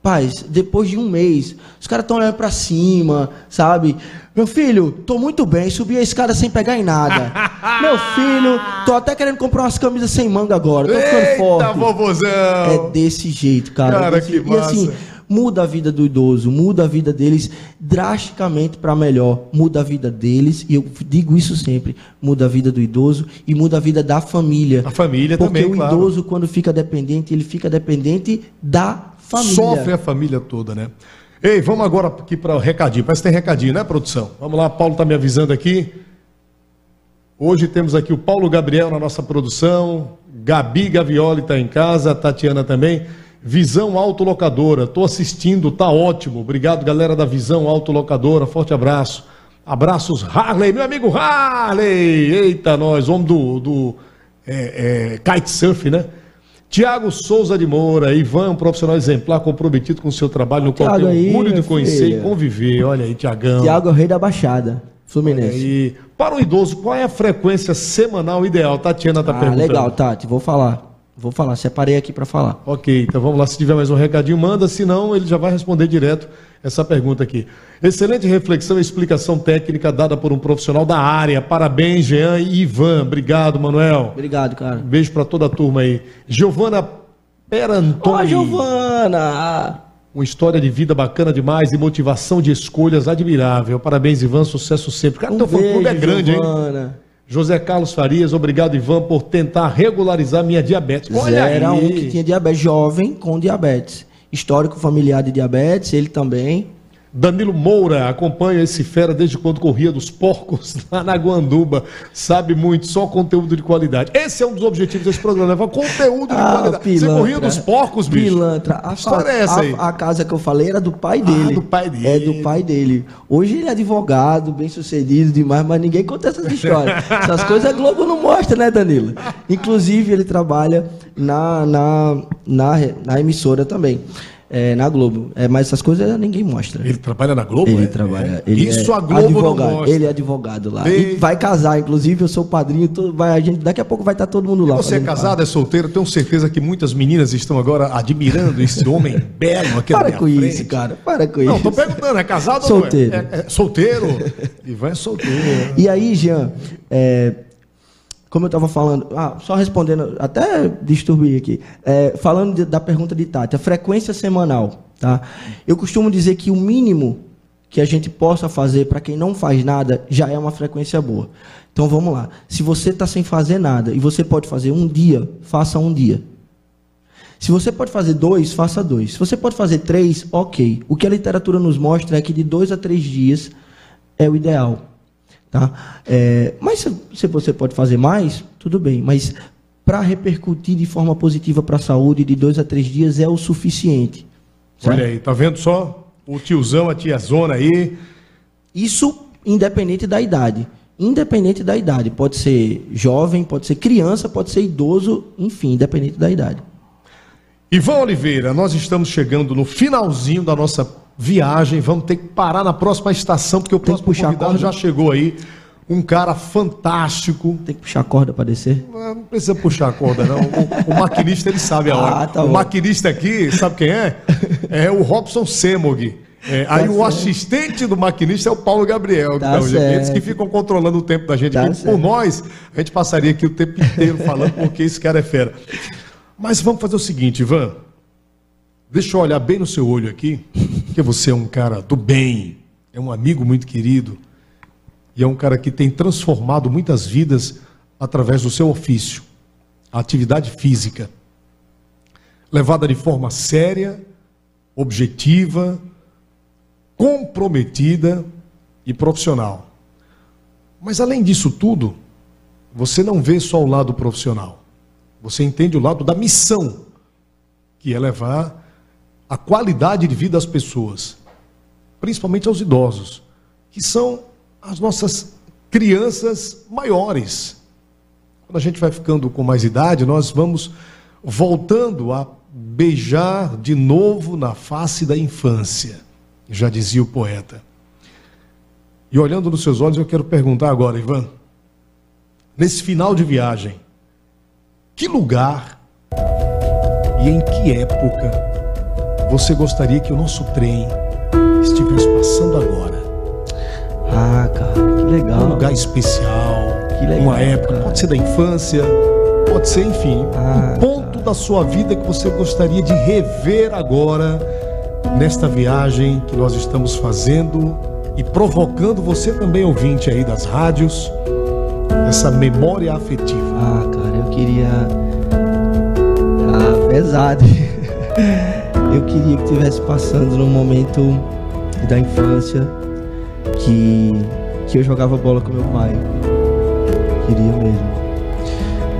Paz, depois de um mês, os caras estão olhando para cima, sabe? Meu filho, tô muito bem, subi a escada sem pegar em nada. Meu filho, tô até querendo comprar umas camisas sem manga agora, tô ficando Eita, forte. vovozão! É desse jeito, cara. Cara, desse... que massa. E assim, muda a vida do idoso, muda a vida deles drasticamente para melhor. Muda a vida deles, e eu digo isso sempre: muda a vida do idoso e muda a vida da família. A família Porque também, Porque o idoso, quando fica dependente, ele fica dependente da família. Sofre a família toda, né? Ei, vamos agora aqui para o recadinho. Parece que tem recadinho, né, produção? Vamos lá, Paulo está me avisando aqui. Hoje temos aqui o Paulo Gabriel na nossa produção, Gabi Gavioli está em casa, Tatiana também. Visão Autolocadora, estou assistindo, tá ótimo. Obrigado, galera da Visão Autolocadora. Forte abraço. Abraços, Harley, meu amigo Harley. Eita, nós, homem do, do é, é, kitesurf, né? Tiago Souza de Moura, Ivan, um profissional exemplar, comprometido com o seu trabalho, no qual tenho orgulho de conhecer filho. e conviver. Olha aí, Tiagão. Tiago é o rei da Baixada. Fluminense. E para o idoso, qual é a frequência semanal ideal? Tatiana está ah, perguntando. legal, Tati, vou falar. Vou falar, separei aqui para falar. Ok, então vamos lá. Se tiver mais um recadinho, manda, senão ele já vai responder direto essa pergunta aqui. Excelente reflexão e explicação técnica dada por um profissional da área. Parabéns, Jean e Ivan. Obrigado, Manuel. Obrigado, cara. Beijo para toda a turma aí. Giovana Perantoni. Ó, Giovana! Uma história de vida bacana demais e motivação de escolhas admirável. Parabéns, Ivan. Sucesso sempre. Cara, Um teu fã-clube é grande, hein? José Carlos Farias, obrigado, Ivan, por tentar regularizar minha diabetes. Olha Era aí. um que tinha diabetes, jovem com diabetes. Histórico familiar de diabetes, ele também. Danilo Moura acompanha esse fera desde quando corria dos porcos lá na Guanduba. Sabe muito, só conteúdo de qualidade. Esse é um dos objetivos desse programa, levar conteúdo de qualidade. Você corria dos porcos, bicho? Ah, Pilantra. A, história é essa a- aí? A, casa que eu falei era do pai dele. do pai dele. É do pai dele. Hoje ele é advogado, bem sucedido demais, mas ninguém conta essas histórias. essas coisas a Globo não mostra, né, Danilo? Inclusive, ele trabalha na, na, na, na emissora também. É, na Globo. É, mas essas coisas ninguém mostra. Ele trabalha na Globo? Ele é? trabalha. É. Ele Isso é a Globo advogado, não mostra. Ele é advogado lá. Bem- E vai casar, inclusive, eu sou o padrinho. todo- vai, a gente, daqui a pouco vai estar todo mundo lá. Você é casado, é solteiro? Tenho certeza que muitas meninas estão agora admirando esse homem belo aqui Para com frente. isso, cara. Para com Não, isso. tô perguntando, é casado Solteiro. ou não é? É, é solteiro? Ivan é solteiro. E aí, Jean, é, como eu estava falando, ah, só respondendo, até disturbei aqui, é, falando de- da pergunta de Tati, a frequência semanal, tá? Eu costumo dizer que o mínimo que a gente possa fazer para quem não faz nada já é uma frequência boa. Então vamos lá. Se você está sem fazer nada e você pode fazer um dia, faça um dia. Se você pode fazer dois, faça dois. Se você pode fazer três, ok. O que a literatura nos mostra é que de dois a três dias é o ideal. Tá? É, mas se, se você pode fazer mais, tudo bem. Mas para repercutir de forma positiva para a saúde, de dois a três dias é o suficiente. certo? Olha aí, tá vendo só? O tiozão, a tiazona aí. Isso independente da idade. Independente da idade. Pode ser jovem, pode ser criança, pode ser idoso, enfim, independente da idade. Ivan Oliveira, nós estamos chegando no finalzinho da nossa viagem. Vamos ter que parar na próxima estação, porque o Tem que próximo convidado já chegou aí. Um cara fantástico. Tem que puxar a corda para descer. Ah, Não precisa puxar a corda, não. O, o maquinista, ele sabe a hora. Ah, tá o bom. maquinista aqui, sabe quem é? É o Robson Semog. É, aí o certo. assistente do maquinista é o Paulo Gabriel. Tá Então, gente, eles que ficam controlando o tempo da gente Tá aqui. Por nós, a gente passaria aqui o tempo inteiro falando porque esse cara é fera. Mas vamos fazer o seguinte, Ivan. Deixa eu olhar bem no seu olho aqui, porque você é um cara do bem, é um amigo muito querido e é um cara que tem transformado muitas vidas através do seu ofício, a atividade física, levada de forma séria, objetiva, comprometida e profissional. Mas além disso tudo, você não vê só o lado profissional. Você entende o lado da missão, que é levar a qualidade de vida às pessoas, principalmente aos idosos, que são as nossas crianças maiores. Quando a gente vai ficando com mais idade, nós vamos voltando a beijar de novo na face da infância, já dizia o poeta. E olhando nos seus olhos, eu quero perguntar agora, Ivan, nesse final de viagem, que lugar e em que época você gostaria que o nosso trem estivesse passando agora? Ah, cara, que legal. Um lugar especial, Que legal, uma época, cara. pode ser da infância, pode ser, enfim, Ah, um ponto da sua vida que você gostaria de rever agora nesta viagem que nós estamos fazendo e provocando você também ouvinte aí das rádios essa memória afetiva. Ah, cara, eu queria. Ah, pesado. Eu queria que estivesse passando num momento da infância que, que eu jogava bola com meu pai. Queria mesmo.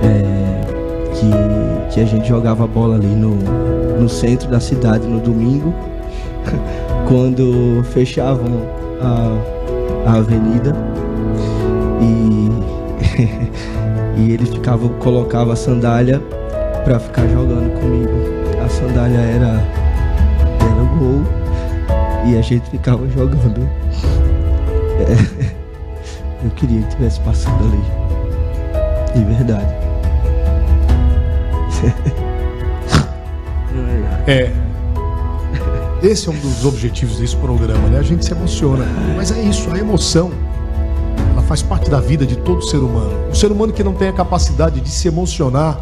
É, que, que a gente jogava bola ali no, no centro da cidade no domingo, quando fechavam a, a avenida. E e ele ficava, colocava a sandália pra ficar jogando comigo. A sandália era, era o gol e a gente ficava jogando. É. Eu queria que tivesse passado ali. De verdade. É. Esse é um dos objetivos desse programa, né? A gente se emociona. Mas é isso, a emoção, ela faz parte da vida de todo ser humano. O ser humano que não tem a capacidade de se emocionar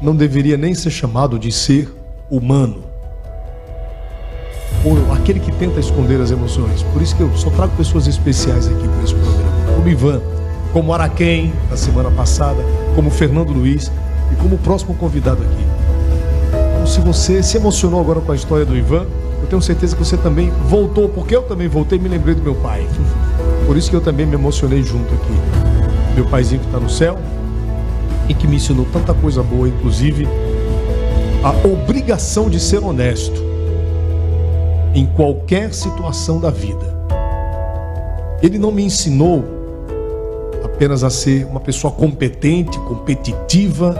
não deveria nem ser chamado de ser humano. Ou aquele que tenta esconder as emoções. Por isso que eu só trago pessoas especiais aqui para esse programa. Como Ivan, como Araquém, da semana passada, como Fernando Luiz e como o próximo convidado aqui. Então, se você se emocionou agora com a história do Ivan, eu tenho certeza que você também voltou, porque eu também voltei e me lembrei do meu pai. Por isso que eu também me emocionei junto aqui. Meu paizinho que está no céu e que me ensinou tanta coisa boa, inclusive a obrigação de ser honesto em qualquer situação da vida. Ele não me ensinou apenas a ser uma pessoa competente, competitiva,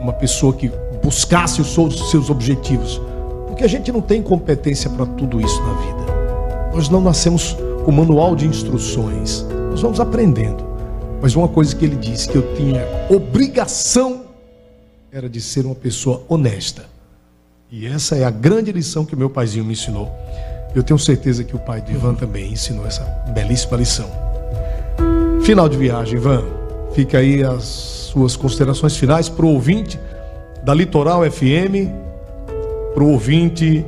uma pessoa que buscasse os seus objetivos. Porque a gente não tem competência para tudo isso na vida. Nós não nascemos com manual de instruções. Nós vamos aprendendo. Mas uma coisa que ele disse que eu tinha obrigação era de ser uma pessoa honesta. E essa é a grande lição que meu paizinho me ensinou. Eu tenho certeza que o pai de Ivan também ensinou essa belíssima lição. Final de viagem, Ivan. Fica aí as suas considerações finais para o ouvinte da Litoral FM, para o ouvinte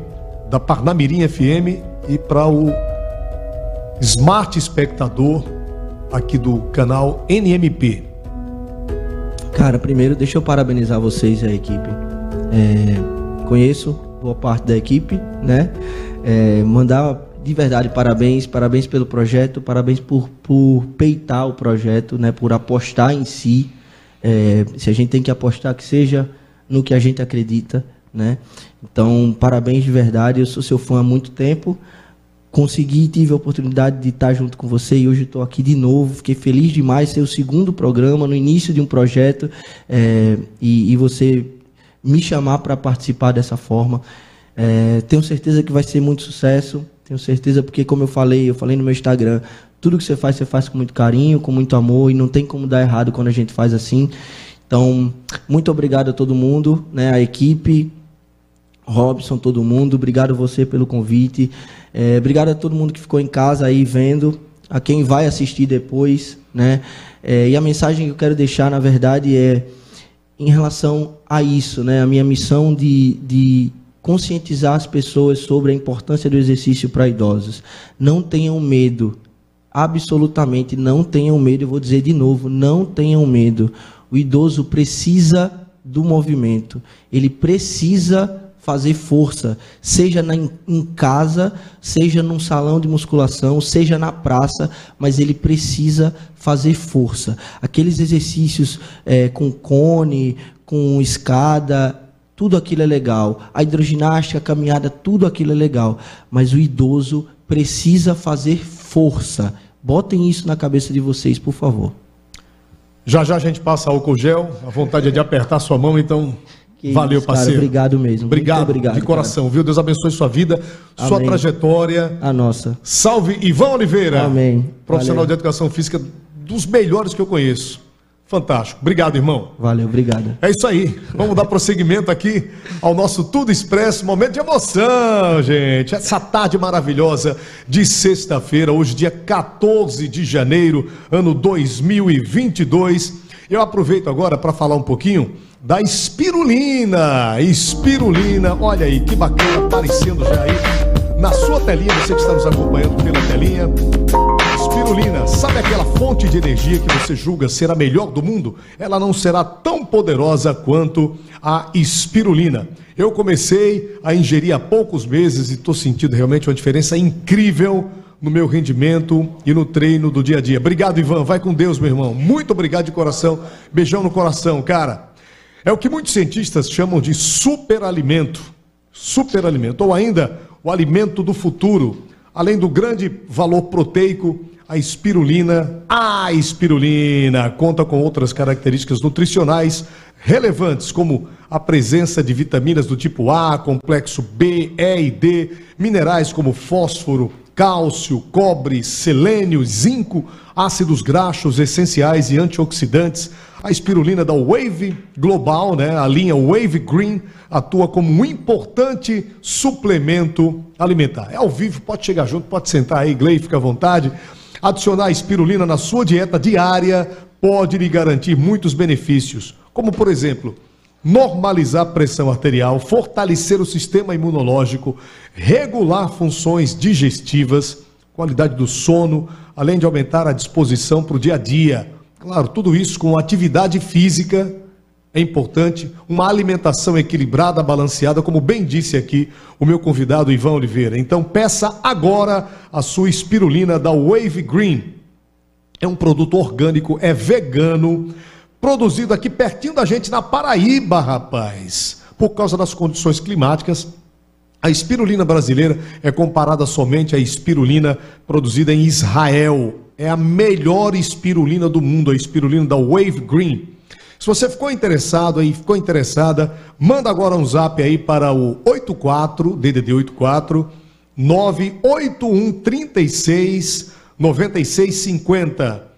da Parnamirim FM e para o Smart Espectador aqui do canal NMP. Cara, primeiro deixa eu parabenizar vocês e a equipe. É, conheço boa parte da equipe, né? É, mandar de verdade parabéns, parabéns pelo projeto, parabéns por, por peitar o projeto, né? Por apostar em si. É, se a gente tem que apostar que seja no que a gente acredita, né? Então, parabéns de verdade. Eu sou seu fã há muito tempo. Consegui, tive a oportunidade de estar junto com você e hoje estou aqui de novo. Fiquei feliz demais ser o segundo programa no início de um projeto é, e, e, você me chamar para participar dessa forma. É, tenho certeza que vai ser muito sucesso. Tenho certeza porque, como eu falei, eu falei no meu Instagram, tudo que você faz, você faz com muito carinho, com muito amor e não tem como dar errado quando a gente faz assim. Então, muito obrigado a todo mundo, né, a equipe, Robson, todo mundo. Obrigado você pelo convite. É, obrigado a todo mundo que ficou em casa aí vendo, a quem vai assistir depois, né? É, e a mensagem que eu quero deixar, na verdade, é em relação a isso, né? A minha missão de, de conscientizar as pessoas sobre a importância do exercício para idosos. Não tenham medo, absolutamente não tenham medo. Eu vou dizer de novo, não tenham medo. O idoso precisa do movimento, ele precisa fazer força, seja na, em casa, seja num salão de musculação, seja na praça, mas ele precisa fazer força. Aqueles exercícios é, com cone, com escada, tudo aquilo é legal. A hidroginástica, a caminhada, tudo aquilo é legal. Mas o idoso precisa fazer força. Botem isso na cabeça de vocês, por favor. Já já a gente passa álcool gel, a vontade é de apertar sua mão, então que valeu, isso, parceiro. Cara, obrigado mesmo. Obrigado, obrigado de coração, cara. viu? Deus abençoe sua vida, Amém. sua trajetória. A nossa. Salve Ivan Oliveira. Amém. Profissional valeu. de educação física dos melhores que eu conheço. Fantástico. Obrigado, irmão. Valeu, obrigado. É isso aí. Vamos dar prosseguimento aqui ao nosso Tudo Expresso, momento de emoção, gente. Essa tarde maravilhosa de sexta-feira, hoje, dia 14 de janeiro, ano 2022. Eu aproveito agora para falar um pouquinho da espirulina. Espirulina, olha aí que bacana, aparecendo já aí na sua telinha, você que está nos acompanhando pela telinha. Espirulina, sabe aquela fonte de energia que você julga ser a melhor do mundo? Ela não será tão poderosa quanto a espirulina. Eu comecei a ingerir há poucos meses e estou sentindo realmente uma diferença incrível no meu rendimento e no treino do dia a dia. Obrigado, Ivan. Vai com Deus, meu irmão. Muito obrigado de coração. Beijão no coração, cara. É o que muitos cientistas chamam de superalimento. Superalimento, ou ainda o alimento do futuro. Além do grande valor proteico, a espirulina, a espirulina conta com outras características nutricionais relevantes, como a presença de vitaminas do tipo A, complexo B, E e D, minerais como fósforo, cálcio, cobre, selênio, zinco, ácidos graxos essenciais e antioxidantes. A espirulina da Wave Global, né, a linha Wave Green, atua como um importante suplemento alimentar. É ao vivo, pode chegar junto, pode sentar aí, Glei, fica à vontade. Adicionar espirulina na sua dieta diária pode lhe garantir muitos benefícios, como por exemplo, normalizar a pressão arterial, fortalecer o sistema imunológico, regular funções digestivas, qualidade do sono, além de aumentar a disposição para o dia a dia. Claro, tudo isso com atividade física é importante, uma alimentação equilibrada, balanceada, como bem disse aqui o meu convidado Ivan Oliveira. Então peça agora a sua espirulina da Wave Green. É um produto orgânico, é vegano, produzido aqui pertinho da gente na Paraíba, rapaz. Por causa das condições climáticas, a espirulina brasileira é comparada somente à espirulina produzida em Israel. É a melhor espirulina do mundo, a espirulina da Wave Green. Se você ficou interessado aí, ficou interessada, manda agora um zap aí para o 84 DDD 84 981 36 9650.